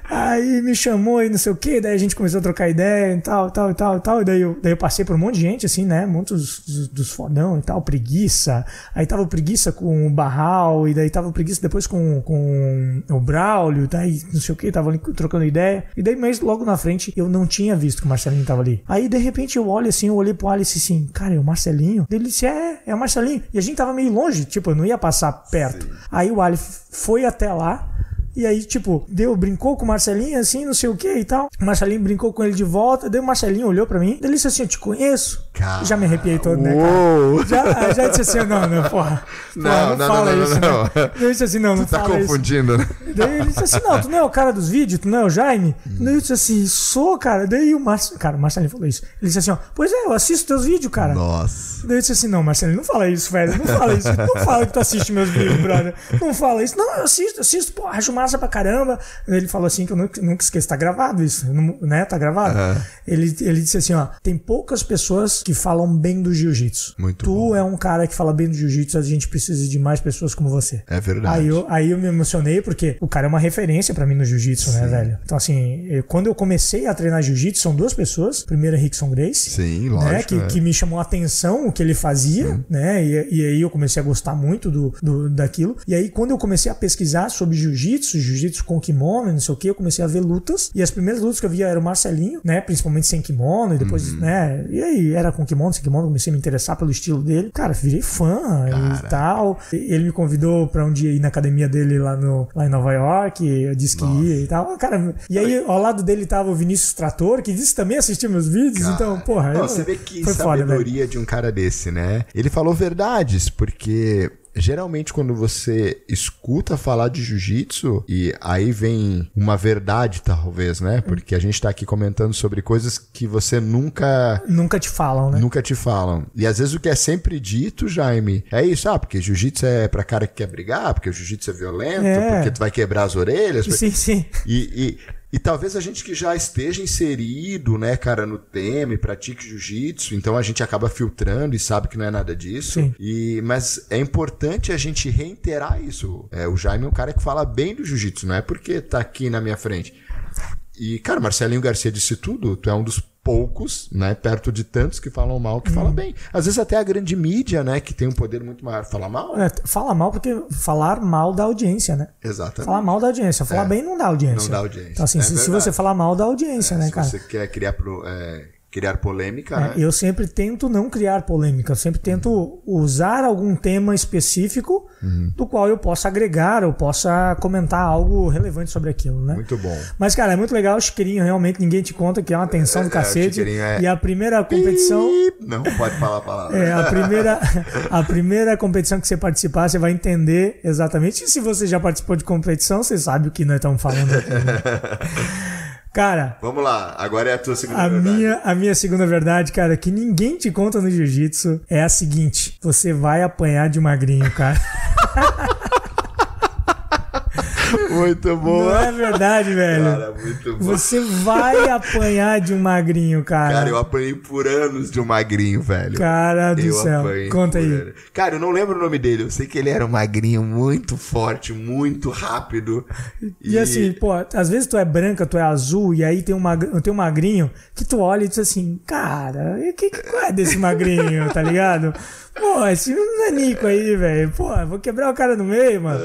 Aí me chamou e não sei o quê. Daí a gente começou a trocar ideia e tal, tal, e tal, e tal. E daí eu, daí eu passei por um monte de gente, assim, né? Muitos dos, dos fodão e tal. Preguiça. Aí tava Preguiça com o Barral. E daí tava Preguiça depois com, com o Braulio. Daí não sei o quê. Tava ali trocando ideia. E daí, mas logo na frente, eu não tinha visto que o Marcelinho tava ali. Aí, de repente, eu olho assim, eu olhei pro Alice assim, cara, é o Marcelinho? Ele disse, é, é o Marcelinho. E a gente tava meio longe, tipo, eu não ia passar perto. Aí o Ali foi até lá. E aí, tipo, deu, brincou com o Marcelinho, assim, não sei o que e tal. O Marcelinho brincou com ele de volta. Daí o Marcelinho olhou pra mim. Ele disse assim: Eu te conheço. Cara, Já me arrepiei todo, né, cara? Já, já disse assim: Não, não, porra. <laughs> Não, porra, não, não, fala não, não, isso, não, né? Daí eu disse assim: Não, não Tá fala isso. confundindo, né? Daí ele disse assim: Não, tu não é o cara dos vídeos, tu não é o Jaime? Daí eu disse assim: Sou, cara. Daí o Marcelinho, cara, o Marcelinho falou isso. Ele disse assim: ó, Pois é, eu assisto teus vídeos, cara. Nossa. Daí eu disse assim: Não, Marcelinho, não fala isso, velho. Não fala isso. Não fala que tu assiste meus vídeos, brother. Não fala isso. Não, eu assisto, assisto, pô, acho massa pra caramba. Ele falou assim: Que eu nunca, nunca esqueço, tá gravado isso, né? Tá gravado. Ele, ele disse assim: Ó, tem poucas pessoas que falam bem do jiu-jitsu. Muito Tu bom. é um cara que fala bem do jiu-jitsu, a gente precisa de mais pessoas como você. É verdade. Aí eu, aí eu me emocionei porque o cara é uma referência pra mim no jiu-jitsu, né, velho? Então, assim, eu- quando eu comecei a treinar jiu-jitsu, são duas pessoas. Primeiro é Rickson Grace. Sim, Né, lógico. que, é. que me chamou a atenção o que ele fazia, né? E, e aí eu comecei a gostar muito do, do- daquilo. E aí, quando eu comecei a pesquisar sobre jiu-jitsu, jiu-jitsu com kimono, não sei o que, eu comecei a ver lutas. E as primeiras lutas que eu via era o Marcelinho, né? Principalmente sem kimono, e depois, Uhum. né? E aí era com kimono, sem kimono, comecei a me interessar pelo estilo dele. Cara, virei fã e tal. Ele me convidou pra um dia ir na academia dele lá, no, lá em Nova York. Eu disse que ia e tal. Cara, e aí ao lado dele tava o Vinícius Trator, que disse que também assistia meus vídeos. então, porra. Não, eu- você vê que foi foda, velho. sabedoria de um cara desse, né? Ele falou verdades, porque geralmente quando você escuta falar de jiu-jitsu e aí vem uma verdade, talvez, né? Porque a gente tá aqui comentando sobre coisas que você nunca Nunca te falam, né? Nunca te falam. E às vezes o que é sempre dito, Jaime, é isso, ah, porque jiu-jitsu é pra cara que quer brigar, porque o jiu-jitsu é violento, É. porque tu vai quebrar as orelhas. Sim, sim. E, e, e talvez a gente que já esteja inserido, né, cara, no tema e pratique jiu-jitsu, então a gente acaba filtrando e sabe que não é nada disso. Sim. E, mas é importante a gente reiterar isso. É, o Jaime é um cara que fala bem do jiu-jitsu, não é porque tá aqui na minha frente. E, cara, Marcelinho Garcia disse tudo, tu é um dos poucos, né, perto de tantos que falam mal, que Hum. fala bem. Às vezes até a grande mídia, né, que tem um poder muito maior, fala mal. É, fala mal porque falar mal dá audiência, né? Exatamente. Falar mal dá audiência. Falar É. bem não dá audiência. Não dá audiência. Então, assim, É se, se você falar mal, dá audiência, né, Se cara? você quer criar, pro- é, criar polêmica, É, né? Eu sempre tento não criar polêmica, eu sempre tento usar algum tema específico Uhum. do qual eu possa agregar ou possa comentar algo relevante sobre aquilo, né? Muito bom. Mas, cara, é muito legal o Chiqueirinho, realmente, ninguém te conta que é uma tensão do É, cacete. É- E a primeira competição. Não pode falar a palavra. É, a <laughs> primeira, a primeira competição que você participar, você vai entender exatamente. E se você já participou de competição, você sabe o que nós estamos falando aqui. né? <laughs> Cara, Vamos lá, agora é a tua segunda a verdade. minha, a minha segunda verdade, cara, que ninguém te conta no jiu-jitsu é a seguinte: você vai apanhar de magrinho, cara. <laughs> Muito Não boa. é verdade, velho. Cara, muito bom. Você vai apanhar de um magrinho, cara. Cara, eu apanhei por anos de um magrinho, velho. Cara do eu céu. Conta aí. anos. Cara, eu não lembro o nome dele. Eu sei que ele era um magrinho muito forte, muito rápido. E, assim, pô, às vezes tu é branca, tu é azul, e aí tem um, mag... tem um magrinho que tu olha e diz assim, cara, o que, que é desse magrinho, tá ligado? Pô, esse nanico aí, velho. Pô, vou quebrar o cara no meio, mano.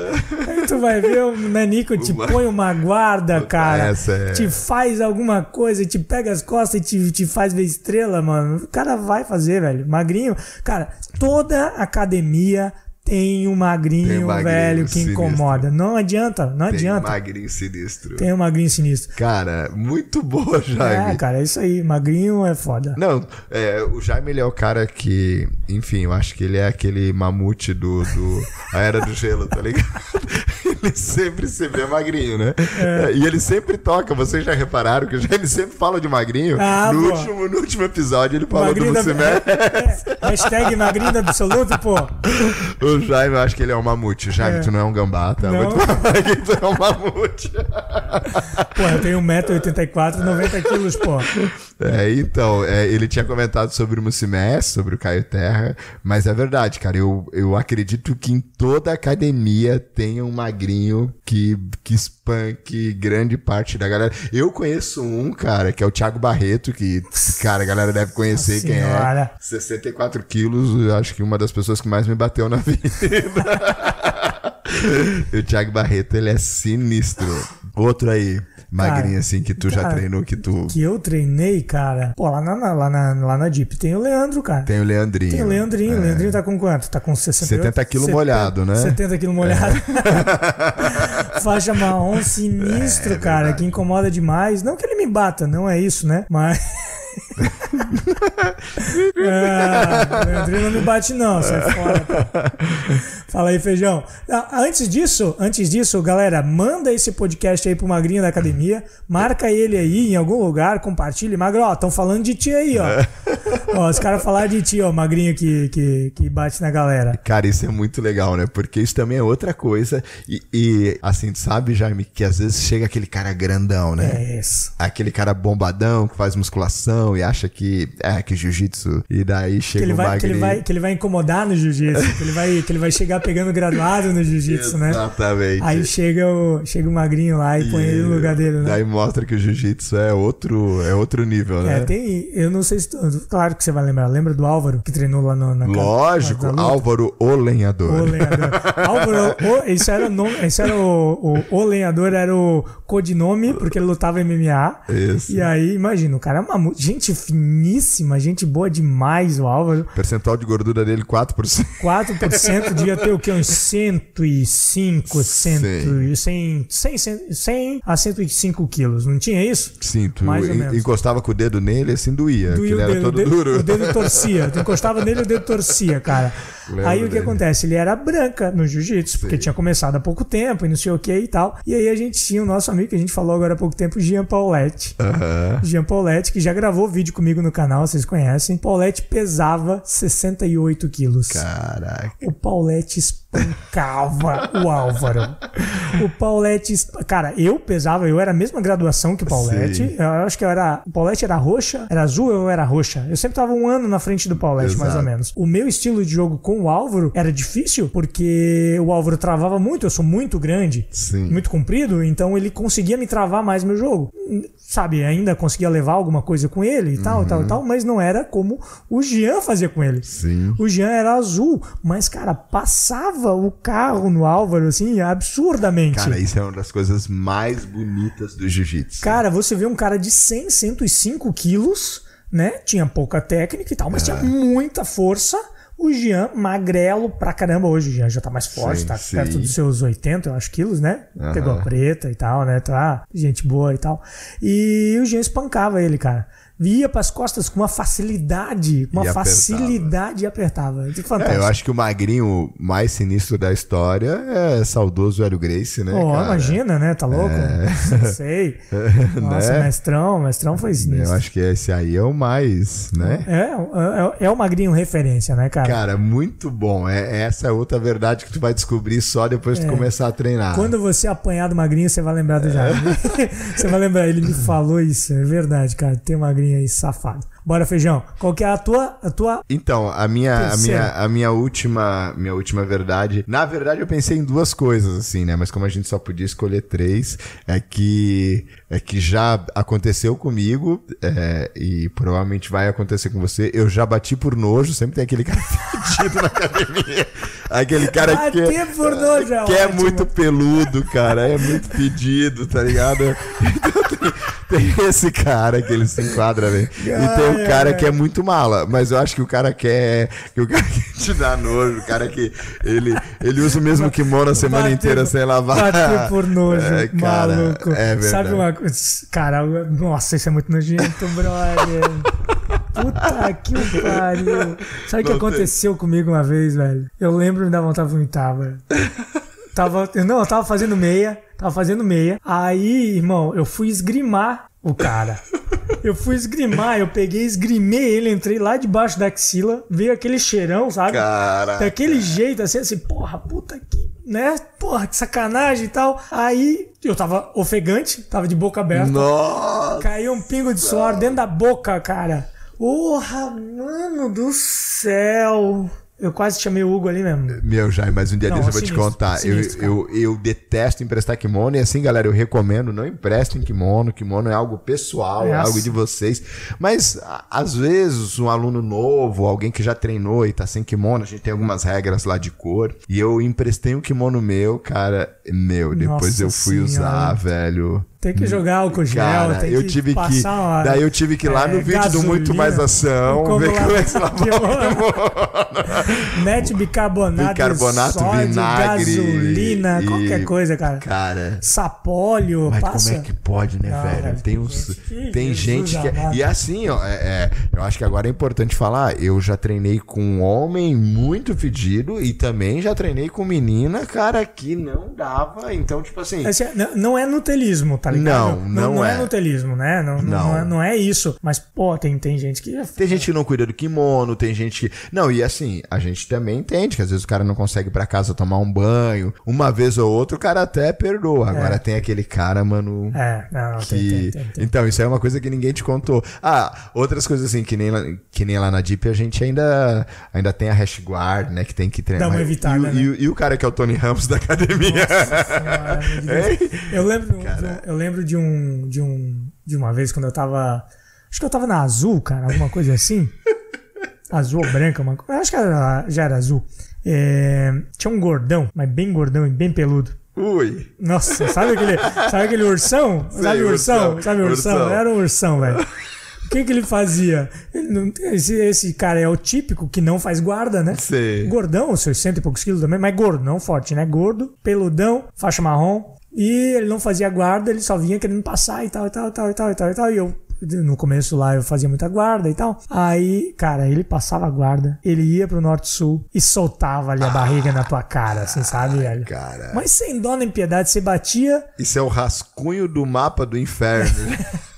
Aí tu vai ver o nanico te Uma- põe uma guarda, cara. essa é- Te faz alguma coisa, te pega as costas e te, te faz ver estrela, mano. O cara vai fazer, velho. Magrinho. Cara, toda academia tem um magrinho, Tem um magrinho velho, que sinistro. incomoda. Não adianta, não Tem adianta. magrinho sinistro. Tem um magrinho sinistro. Cara, muito boa, Jaime. É, cara, é isso aí. Magrinho é foda. Não, é, o Jaime ele é o cara que, enfim, eu acho que ele é aquele mamute do, do a era do gelo, tá ligado? <laughs> Ele sempre se vê magrinho, né? É. E ele sempre toca, vocês já repararam que o Jaime sempre fala de magrinho? Ah, no, pô. último, no último episódio ele falou Magrinho do da... Lucimé. é, <laughs> hashtag magrinho absoluto, pô. <laughs> O Jaime, eu acho que ele é um mamute. Jaime, É. tu não é um gambá, tá? Não. Tu é um mamute. Pô, eu tenho 1,84m, 90kg, pô. É, então, é, ele tinha comentado sobre o Mussimé, sobre o Caio Terra, mas é verdade, cara. Eu, eu acredito que em toda academia tem um magrinho que, que espanque grande parte da galera. Eu conheço um, cara, que é o Thiago Barreto, que, cara, a galera deve conhecer Nossa quem Senhora. é. 64 quilos, eu acho que uma das pessoas que mais me bateu na <laughs> vida. o Thiago Barreto, ele é sinistro. Outro aí, magrinho Cara, assim, que tu já cara, treinou, que tu... Que eu treinei, cara. Pô, lá na, lá na, lá na Jeep tem o Leandro, cara. Tem o Leandrinho. Tem o Leandrinho. O Leandrinho tá com quanto? Tá com 68? 70 quilos molhado, né? 70 quilos molhado. <laughs> Faixa marrom sinistro, cara, que incomoda demais. Não que ele me bata, não é isso, né? Mas. <laughs> <laughs> ah, o Leandrinho não me bate, não, sai fora. pô. Fala aí, feijão. Ah, Antes disso, antes disso, galera, manda esse podcast aí pro Magrinho da Academia, marca ele aí em algum lugar, compartilha. Magro, ó, estão falando de ti aí, ó. <laughs> ó os caras falaram de ti, ó, Magrinho que, que, que bate na galera. Cara, isso é muito legal, né? Porque isso também é outra coisa. E, e, assim, tu sabe, Jaime, que às vezes chega aquele cara grandão, né? É isso. Aquele cara bombadão que faz musculação e acha que é que jiu-jitsu. E daí Que chega ele, o vai, que, ele magrinho. vai, que ele vai incomodar no jiu-jitsu. que, ele vai, que ele vai chegar pegando graduado no jiu-jitsu, né? Exatamente. Aí chega o, chega o magrinho lá e põe ele no lugar dele, né? Daí mostra que o jiu-jitsu é outro, é outro nível, né? É, tem. Eu não sei se. Claro que você vai lembrar. Lembra do Álvaro que treinou lá no, na Lógico? Álvaro o lenhador. O lenhador. Álvaro, o, isso era o nome. Isso era o, o, o lenhador, era o codinome, porque ele lutava MMA. Isso. E aí, imagina, o cara é uma gente finíssima, gente boa demais, o Álvaro. Percentual de gordura dele 4%. 4% devia ter o que? Uns 105, 100, Sim. 100, 100, 100, 100 a 105 quilos. Não tinha isso? Sim, tu Mais ou en- menos. encostava com o dedo nele, assim doía. Doía ele o era dedo, todo dedo, duro. o dedo torcia. Tu <laughs> encostava nele e o dedo torcia, cara. Lembro aí o que dele. acontece? Ele era branca no jiu-jitsu, porque tinha começado há pouco tempo e não sei o que e tal. E aí a gente tinha o nosso amigo que a gente falou agora há pouco tempo, o Jean Pauletti. Aham. Jean Pauletti, que já gravou vídeo comigo no canal, vocês conhecem. Pauletti pesava 68 quilos. Caraca. O Paulette espancava o Álvaro. O Paulette. Cara, eu pesava, eu era a mesma graduação que o Paulette. Sim. Eu acho que eu era. O Paulette era roxa, era azul, eu era roxa. Eu sempre tava um ano na frente do Paulette, mais ou menos. O meu estilo de jogo com o Álvaro era difícil, porque o Álvaro travava muito, eu sou muito grande. Sim. Muito comprido, então ele conseguia me travar mais meu jogo. Sabe, ainda conseguia levar alguma coisa com ele e tal, Uhum. tal, tal, mas não era como o Jean fazia com ele. Sim. O Jean era azul, mas, cara, passava o carro no Álvaro, assim, absurdamente. Cara, isso é uma das coisas mais bonitas do jiu-jitsu. Cara, você vê um cara de 100, 105 quilos, né? Tinha pouca técnica e tal, mas tinha muita força. O Jean, magrelo pra caramba. Hoje o Jean já tá mais forte, Sim, tá sim. perto dos seus 80, eu acho, quilos, né? Pegou a preta e tal, né? Tá gente boa e tal. E o Jean espancava ele, cara. Via pras costas com uma facilidade, com uma E apertava. facilidade e apertava. Fantástico. É, eu acho que o magrinho mais sinistro da história é saudoso Hélio Grace, né? Pô, cara? imagina, né? Tá louco? Sei. <laughs> Nossa, Né? mestrão, mestrão foi Eu sinistro. acho que esse aí é o mais, né? É, é, é o magrinho referência, né, cara? Cara, muito bom. É, essa é outra verdade que tu vai descobrir só depois que tu começar a treinar. É. Quando você apanhar do magrinho, você vai lembrar do Jaime. <laughs> você vai lembrar, ele me falou isso. É verdade, cara. Tem magrinho aí, safado. Bora, feijão. Qual que é a tua. A tua... Então, a minha, a minha, a minha última minha última verdade. Na verdade, eu pensei em duas coisas, assim, né? Mas como a gente só podia escolher três, é que é que já aconteceu comigo é, e provavelmente vai acontecer com você. Eu já bati por nojo, sempre tem aquele cara <laughs> fedido na academia. Aquele cara que, é, por nojo, é que é muito peludo, cara. É muito pedido, tá ligado? <laughs> Então tem, tem esse cara que ele se enquadra, velho. E tem o cara que é muito mala. Mas eu acho que o cara quer. Que o cara quer <laughs> te dar nojo. O cara que. Ele, ele usa o mesmo kimono a semana bater, inteira sem lavar. Bater por nojo, é, cara, maluco. É verdade. Sabe uma coisa? Cara, nossa, isso é muito nojento, brother. Puta que pariu. Sabe o que aconteceu comigo uma vez, velho? Eu lembro me dá vontade de vomitar, velho. Tava, não, eu tava fazendo meia, tava fazendo meia. Aí, irmão, eu fui esgrimar o cara. Eu fui esgrimar, eu peguei, esgrimei ele, entrei lá debaixo da axila, veio aquele cheirão, sabe? Caraca. Daquele jeito, assim, assim, porra, puta que, né? Porra, que sacanagem e tal. Aí eu tava ofegante, tava de boca aberta. Nossa! Caiu um pingo de suor dentro da boca, cara. Porra, mano do céu. Eu quase chamei o Hugo ali mesmo. Meu, Jaime, mas um dia desse eu vou sinistro, te contar. Sinistro, eu, eu, eu, detesto emprestar kimono e assim, galera, eu recomendo, não emprestem kimono. Kimono é algo pessoal, é, é algo de vocês. Mas, às vezes, um aluno novo, alguém que já treinou e tá sem kimono, a gente tem algumas regras lá de cor. E eu emprestei um kimono meu, cara, meu, depois Nossa eu fui senhora. usar, velho. Tem que jogar álcool gel, Cara, tem eu tive que, uma, Daí eu tive que ir lá é, no vídeo gasolina, do Muito Mais Ação, ver como é que ela <laughs> Mete bicarbonato, bicarbonato sódio, vinagre, gasolina, e, qualquer coisa, cara. Cara. Sapóleo, mas passa. como é que pode, né, Não, velho? Tem uns, tem gente que é, e assim, ó, é, é, eu acho que agora é importante falar, eu já treinei com um homem muito fedido e também já treinei com menina, cara, que não dava, então tipo assim, assim não é nutelismo, tá? Tá ligado? Não, não, não é. é nutelismo, né? Não, não. Não, é, não é isso. Mas, pô, tem, tem gente que. Tem gente que não cuida do kimono, tem gente que. Não, e assim, a gente também entende que às vezes o cara não consegue ir pra casa tomar um banho. Uma vez ou outra o cara até perdoa. Agora é. tem aquele cara, mano. É, não, que... Tem, tem, tem, Então, isso é uma coisa que ninguém te contou. Ah, outras coisas assim, que nem, que nem lá na Deep a gente ainda, ainda tem a hash guard, né? Que tem que treinar. Dá uma evitada, e, né? e, e, o cara que é o Tony Ramos da academia. Nossa senhora, <laughs> eu lembro, eu lembro de um, de um de uma vez quando eu tava. Acho que eu tava na azul, cara, alguma coisa assim. <laughs> azul ou branca, uma coisa. Acho que era, já era azul. É, tinha um gordão, mas bem gordão e bem peludo. Ui. Nossa, sabe aquele, sabe aquele ursão? <laughs> Sei, sabe o ursão? ursão? Sabe o ursão? ursão? Era um ursão, velho. <laughs> O que, que ele fazia? Ele não, esse, esse cara é o típico que não faz guarda, né? Sim. Gordão, seus cento e poucos quilos também, mas gordo, não forte, né? Gordo, peludão, faixa marrom, e ele não fazia guarda, ele só vinha querendo passar e tal, e tal, e tal, e tal, e tal, e tal. E eu, no começo lá, eu fazia muita guarda e tal. Aí, cara, ele passava a guarda, ele ia pro norte-sul e soltava ali a barriga na tua cara, assim, sabe, velho? Cara. Mas sem dó nem piedade, você batia. Isso é o rascunho do mapa do inferno. <laughs>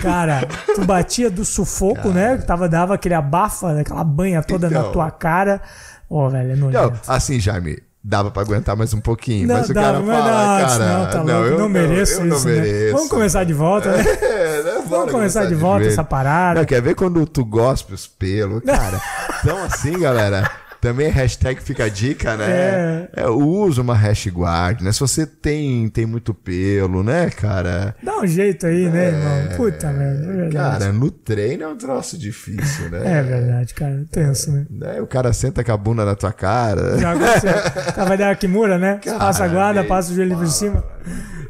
Cara, tu batia do sufoco, cara. né? Tava, dava aquele abafa, aquela banha toda então, na tua cara. Ó, oh, velho, é nojento. Não, assim, Jaime, dava pra aguentar mais um pouquinho. Não, mas o cara fala, não, cara, não, tá não, eu não mereço eu, isso. Não mereço. Né? Vamos começar de volta, né? <laughs> É, né? Vamos começar de volta essa parada. Não, quer ver quando tu gospe os pelos, <laughs> cara? então assim, galera. Também hashtag fica a dica, né? É. é usa uma hashtag, né? Se você tem, tem muito pelo, né, cara? Dá um jeito aí, né, é, irmão? Puta merda. É cara, no treino é um troço difícil, né? É verdade, cara. Tenso, né? É, o cara senta com a bunda na tua cara. Já aconteceu. cara vai dar a Kimura, né? Cara, passa a guarda, passa o joelho por cima.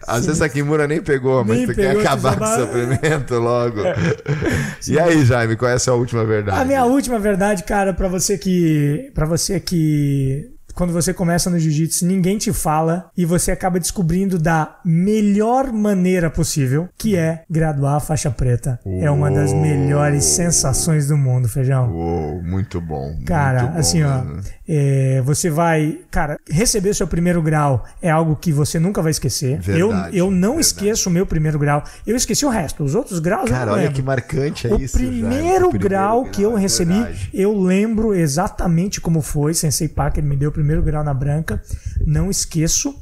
Às vezes a Kimura nem pegou, mas nem tu pegou, quer acabar com o <laughs> sofrimento logo. É. E aí, Jaime, qual é a sua última verdade? A minha última verdade, cara, para você que para você que quando você começa no jiu-jitsu, ninguém te fala e você acaba descobrindo da melhor maneira possível, que é graduar a faixa preta. Uou. É uma das melhores sensações do mundo, feijão. Uou, muito bom. Cara, muito bom, assim, ó, é, você vai. Cara, receber seu primeiro grau é algo que você nunca vai esquecer. Verdade, eu, eu não verdade. esqueço o meu primeiro grau. Eu esqueci o resto. Os outros graus. Cara, olha que marcante é o isso. Primeiro o primeiro grau que eu recebi, verdade. eu lembro exatamente como foi. Sensei Parker me deu o primeiro grau na branca. Não esqueço.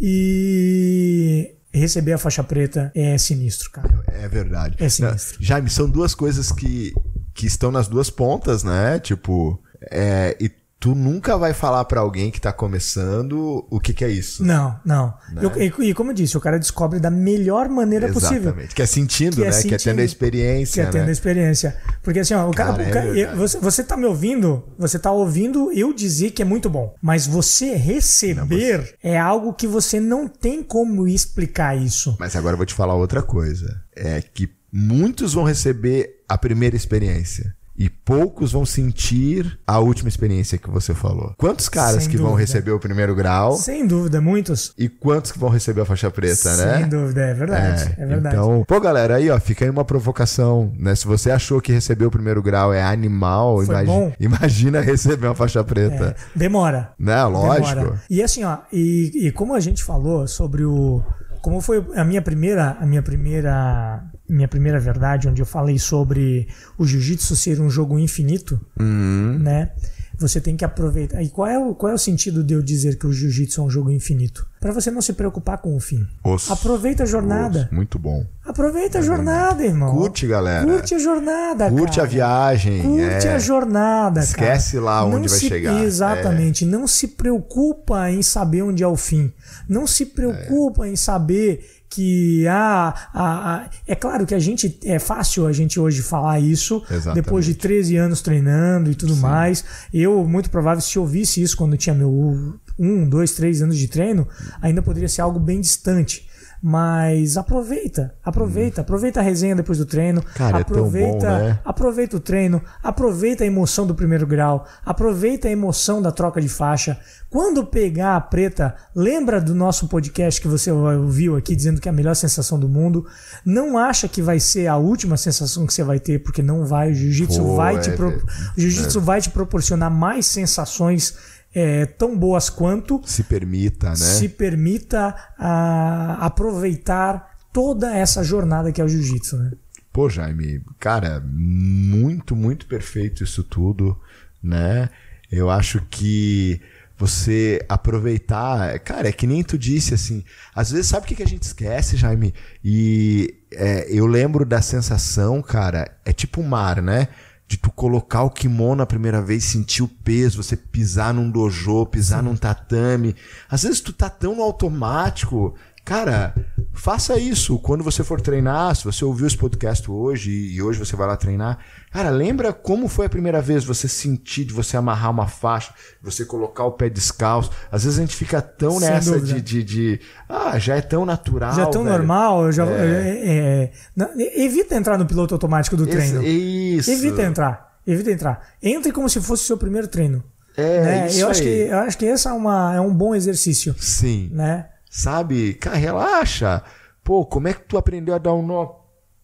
E receber a faixa preta é sinistro, cara. É verdade. É sinistro. Não, Jaime, são duas coisas que, que estão nas duas pontas, né? Tipo, é, e tu nunca vai falar para alguém que tá começando o que, que é isso. Não, não. Né? Eu, e, e, como eu disse, o cara descobre da melhor maneira Exatamente. possível. Que é sentindo, que é né? Sentindo, que é tendo a experiência. Que é tendo né? a experiência. Porque assim, ó, o cara. Cara, o cara é você, você tá me ouvindo, você tá ouvindo eu dizer que é muito bom. Mas você receber não, você... é algo que você não tem como explicar isso. Mas agora eu vou te falar outra coisa. É que muitos vão receber a primeira experiência. E poucos vão sentir a última experiência que você falou. Quantos caras Sem que dúvida. vão receber o primeiro grau? Sem dúvida, muitos. E quantos que vão receber a faixa preta, Sem né? Sem dúvida, é verdade. É, é, verdade. Então, pô, galera, aí, ó, fica aí uma provocação, né? Se você achou que receber o primeiro grau é animal, imagi imagina <laughs> receber uma faixa preta. É, demora. Né? Lógico. Demora. E assim, ó, e, e como a gente falou sobre o. Como foi a minha primeira, a minha primeira, minha primeira verdade, onde eu falei sobre o jiu-jitsu ser um jogo infinito, Uhum. né? Você tem que aproveitar. E qual é o, qual é o sentido de eu dizer que o jiu-jitsu é um jogo infinito? Para você não se preocupar com o fim. Osso. Aproveita a jornada. Osso. Muito bom. Aproveita a jornada, irmão. Curte, galera. Curte a jornada, Curte cara. a viagem. Curte é. a jornada, Esquece cara. lá onde não vai se, chegar. Exatamente. É. Não se preocupa em saber onde é o fim. Não se preocupa em saber que ah, ah, ah, é claro que a gente é fácil a gente hoje falar isso Exatamente. depois de 13 anos treinando e tudo Sim. mais. Eu, muito provável, se eu ouvisse isso quando tinha meu um, dois, três anos de treino, ainda poderia ser algo bem distante. Mas aproveita, aproveita, hum. aproveita a resenha depois do treino, Cara, aproveita, é tão bom, né? aproveita o treino, aproveita a emoção do primeiro grau, aproveita a emoção da troca de faixa. Quando pegar a preta, lembra do nosso podcast que você ouviu aqui dizendo que é a melhor sensação do mundo. Não acha que vai ser a última sensação que você vai ter, porque não vai. O jiu-jitsu vai, te é, pro... jiu-jitsu é. vai te proporcionar mais sensações é, tão boas quanto. Se permita, né? Se permita a, aproveitar toda essa jornada que é o jiu-jitsu, né? Pô, Jaime, cara, muito, muito perfeito isso tudo, né? Eu acho que você aproveitar, cara, é que nem tu disse assim. Às vezes, sabe o que, que a gente esquece, Jaime? E é, eu lembro da sensação, cara, é tipo o mar, né? De tu colocar o kimono a primeira vez, sentir o peso, você pisar num dojo, pisar Sim. num tatame. Às vezes tu tá tão no automático. Cara, faça isso quando você for treinar. Se você ouviu esse podcast hoje e hoje você vai lá treinar, cara, lembra como foi a primeira vez você sentir de você amarrar uma faixa, você colocar o pé descalço. Às vezes a gente fica tão Sem nessa de, de, de, Ah, já é tão natural. Já é tão velho. normal. eu Já, É. é, é, não, evita entrar no piloto automático do treino. Isso. Evita entrar. Evita entrar. Entre como se fosse o seu primeiro treino. É, né? isso eu, acho aí. que, eu acho que esse é, uma, é um bom exercício. Sim. Né? Sabe? Cara, relaxa. Pô, como é que tu aprendeu a dar um nó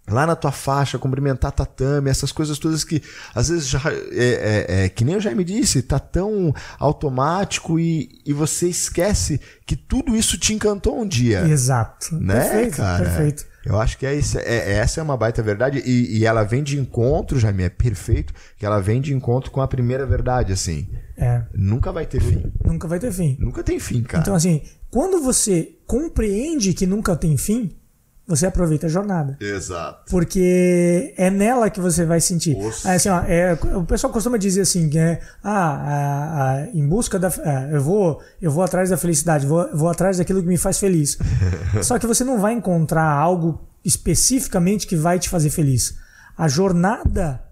lá na tua faixa, cumprimentar tatame, essas coisas todas que às vezes já é, é, é, que nem eu já me disse, tá tão automático e, e você esquece que tudo isso te encantou um dia. Exato. Né, perfeito, cara? perfeito. Eu acho que é isso, é, essa é uma baita verdade e, e ela vem de encontro, Jaime, é perfeito, que ela vem de encontro com a primeira verdade, assim. É, Nunca vai ter fim. nunca vai ter fim. Nunca tem fim, cara. Então, assim, quando você compreende que nunca tem fim, você aproveita a jornada. Exato. Porque é nela que você vai sentir. Assim, ó, é, o pessoal costuma dizer assim, é, ah, a- a- em busca da, ah, eu vou, eu vou atrás da felicidade, vou, vou atrás daquilo que me faz feliz. <laughs> Só que você não vai encontrar algo especificamente que vai te fazer feliz. A jornada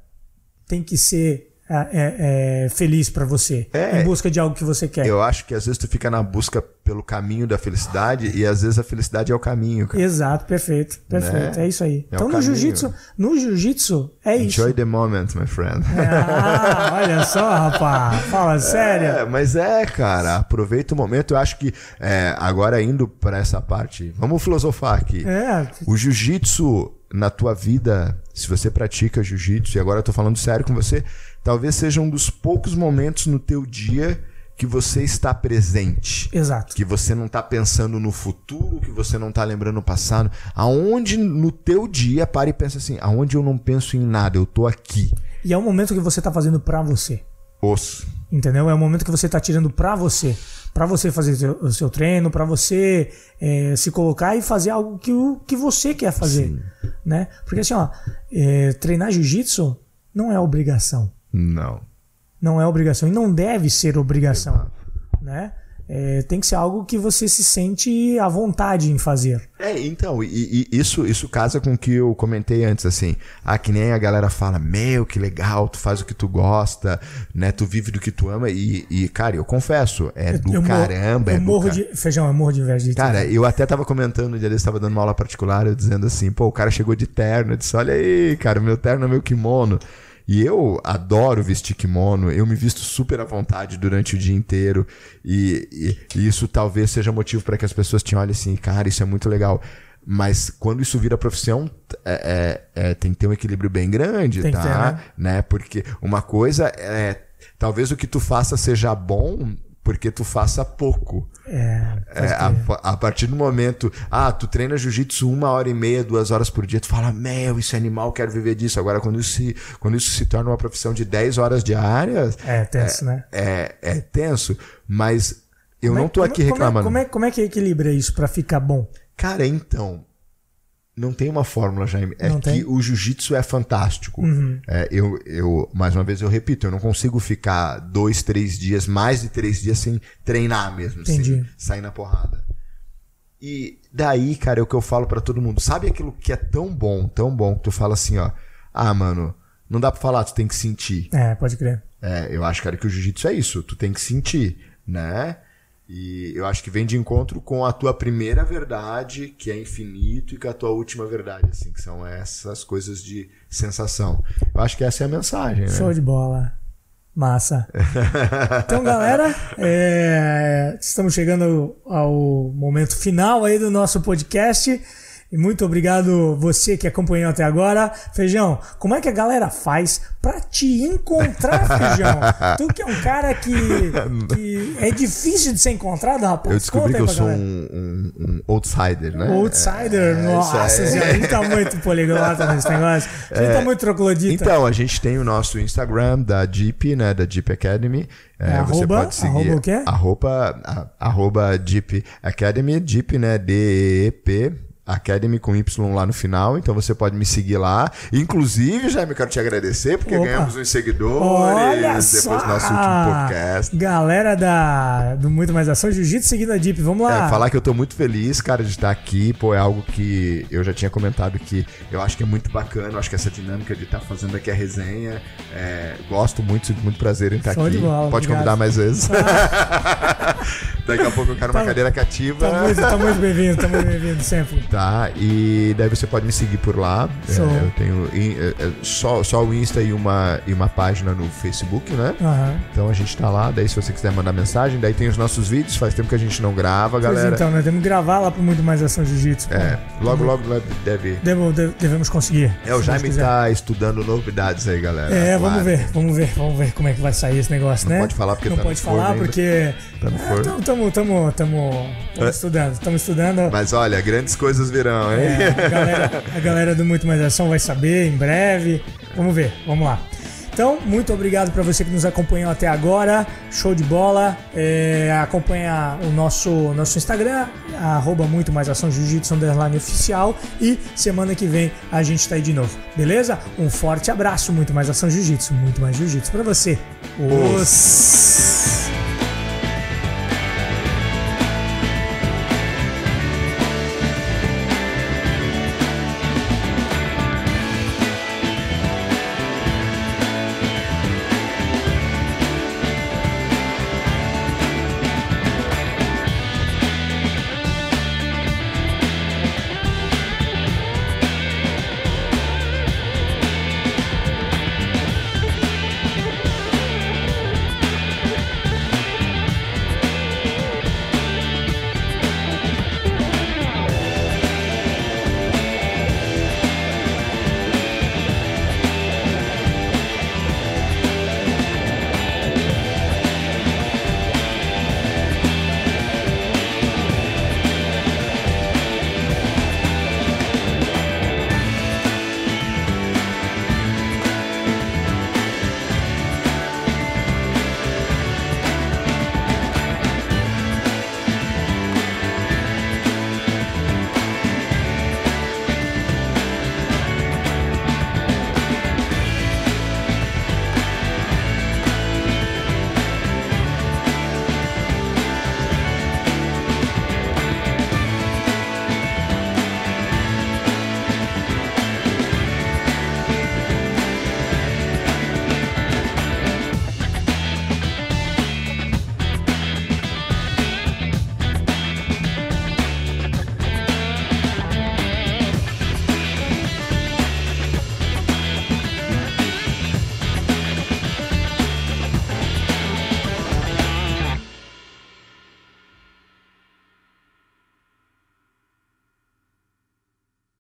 tem que ser é, é, feliz pra você, É. em busca de algo que você quer. Eu acho que às vezes tu fica na busca pelo caminho da felicidade e às vezes a felicidade é o caminho, cara. Exato, perfeito, perfeito, Né? é isso aí. É então no jiu-jitsu, no jiu-jitsu é isso. Enjoy the moment, my friend. Ah, olha só, rapaz. Fala sério. É, mas é, cara, aproveita o momento. Eu acho que é, agora indo para essa parte, vamos filosofar aqui. O jiu-jitsu na tua vida, se você pratica jiu-jitsu, e agora eu tô falando sério com você, talvez seja um dos poucos momentos no teu dia que você está presente. exato. Que você não tá pensando no futuro, que você não tá lembrando o passado. Aonde no teu dia, para e pensa assim, aonde eu não penso em nada, eu tô aqui. E é o momento que você tá fazendo pra você. Osso. Entendeu? É o momento que você tá tirando pra você. para você fazer o seu, o seu treino, para você é, se colocar e fazer algo que, o, que você quer fazer, Sim. né? Porque assim, ó, é, treinar jiu-jitsu não é obrigação. Não. Não é obrigação e não deve ser obrigação, Exato. né? É, tem que ser algo que você se sente à vontade em fazer. É, então, e, e, isso, isso casa com o que eu comentei antes, assim. Ah, que nem a galera fala, meu, que legal, tu faz o que tu gosta, né? Tu vive do que tu ama. E, e cara, eu confesso, é do eu caramba. Morro, eu é morro de. Feijão, eu morro de inveja de Cara, eu até tava comentando no dia desse, tava dando uma aula particular, eu dizendo assim, pô, o cara chegou de terno, eu disse, olha aí, cara, meu terno é meu kimono. E eu adoro vestir kimono, eu me visto super à vontade durante o dia inteiro. E, e, e isso talvez seja motivo para que as pessoas te olhem assim, cara, isso é muito legal. Mas quando isso vira profissão, é, é, é, tem que ter um equilíbrio bem grande, tem tá? Né? né? Porque uma coisa é. Talvez o que tu faça seja bom porque tu faça pouco. É, é a, a, partir do momento, ah, tu treina jiu-jitsu uma hora e meia, duas horas por dia, tu fala, meu, isso é animal, quero viver disso. Agora, quando isso se, quando isso se torna uma profissão de 10 horas diárias. É tenso, é, né? É, é tenso, mas eu como não tô aqui reclamando. Como é, como é, como é que equilibra isso para ficar bom? Cara, então, não tem uma fórmula, Jaime. É não que tem? o jiu-jitsu é fantástico. Uhum. É, eu, eu, mais uma vez, eu repito, eu não consigo ficar dois, três dias, mais de três dias sem treinar mesmo, Entendi. sem sair na porrada. E daí, cara, é o que eu falo para todo mundo. Sabe aquilo que é tão bom, tão bom, que tu fala assim, ó. Ah, mano, não dá pra falar, tu tem que sentir. É, pode crer. É, eu acho, cara, que o jiu-jitsu é isso. Tu tem que sentir, né? E eu acho que vem de encontro com a tua primeira verdade, que é infinito, e com a tua última verdade, assim, que são essas coisas de sensação. Eu acho que essa é a mensagem, né? Show de bola. Massa. <laughs> Então, galera, é, estamos chegando ao momento final aí do nosso podcast. E muito obrigado você que acompanhou até agora. Feijão, como é que a galera faz para te encontrar, <laughs> Feijão? tu que é um cara que, que é difícil de ser encontrado, rapaz. Eu descobri que eu sou um, um, um, outsider, né? Outsider? É, Nossa, é. a gente tá muito poliglota <laughs> nesse negócio. A gente tá é, tá muito troglodita. Então, a gente tem o nosso Instagram da Jeep, né? Da Jeep Academy. É, é, você arroba, pode seguir. Arroba o quê? Arroba, arroba Jeep Academy, Jeep, né? D-E-E-P Academy com Y lá no final, então você pode me seguir lá. Inclusive, Jaime, quero te agradecer, porque Opa. ganhamos uns seguidores Olha depois só. do nosso último podcast. Galera da, do Muito Mais Ação Jiu-Jitsu seguindo a Deep, vamos lá. É, falar que eu tô muito feliz, cara, de estar aqui, pô, é algo que eu já tinha comentado que eu acho que é muito bacana, eu acho que essa dinâmica de estar fazendo aqui a resenha, é, gosto muito, sinto muito prazer em estar Show aqui. Bola, pode obrigado. convidar mais vezes. <laughs> Daqui a pouco eu quero tá, uma cadeira cativa. Tá muito, tá muito bem-vindo, tá muito bem-vindo sempre. <laughs> Tá, e daí você pode me seguir por lá. É, eu tenho é, é, só, só o Insta e uma, e uma página no Facebook, né? Uhum. Então a gente tá lá, daí se você quiser mandar mensagem, daí tem os nossos vídeos, faz tempo que a gente não grava, galera. Pois então, nós temos que gravar lá para muito mais ação jiu-jitsu. É, logo, logo deve... Devo, devemos conseguir. É, o Jaime tá estudando novidades aí, galera. É, vamos ver, vamos ver, vamos ver como é que vai sair esse negócio, não né? Pode falar porque não tá pode falar ainda. porque tá no forno. É, tamo, tamo, tamo, tamo estudando, estamos estudando. Mas olha, grandes coisas virão, hein? É, a, galera, a galera do Muito Mais Ação vai saber em breve. Vamos ver, vamos lá. Então, muito obrigado para você que nos acompanhou até agora. Show de bola. É, acompanha o nosso, nosso Instagram, arroba muito mais ação jiu-jitsu underline oficial. E semana que vem a gente tá aí de novo. Beleza? Um forte abraço, muito mais ação jiu-jitsu, muito mais jiu-jitsu para você. Os...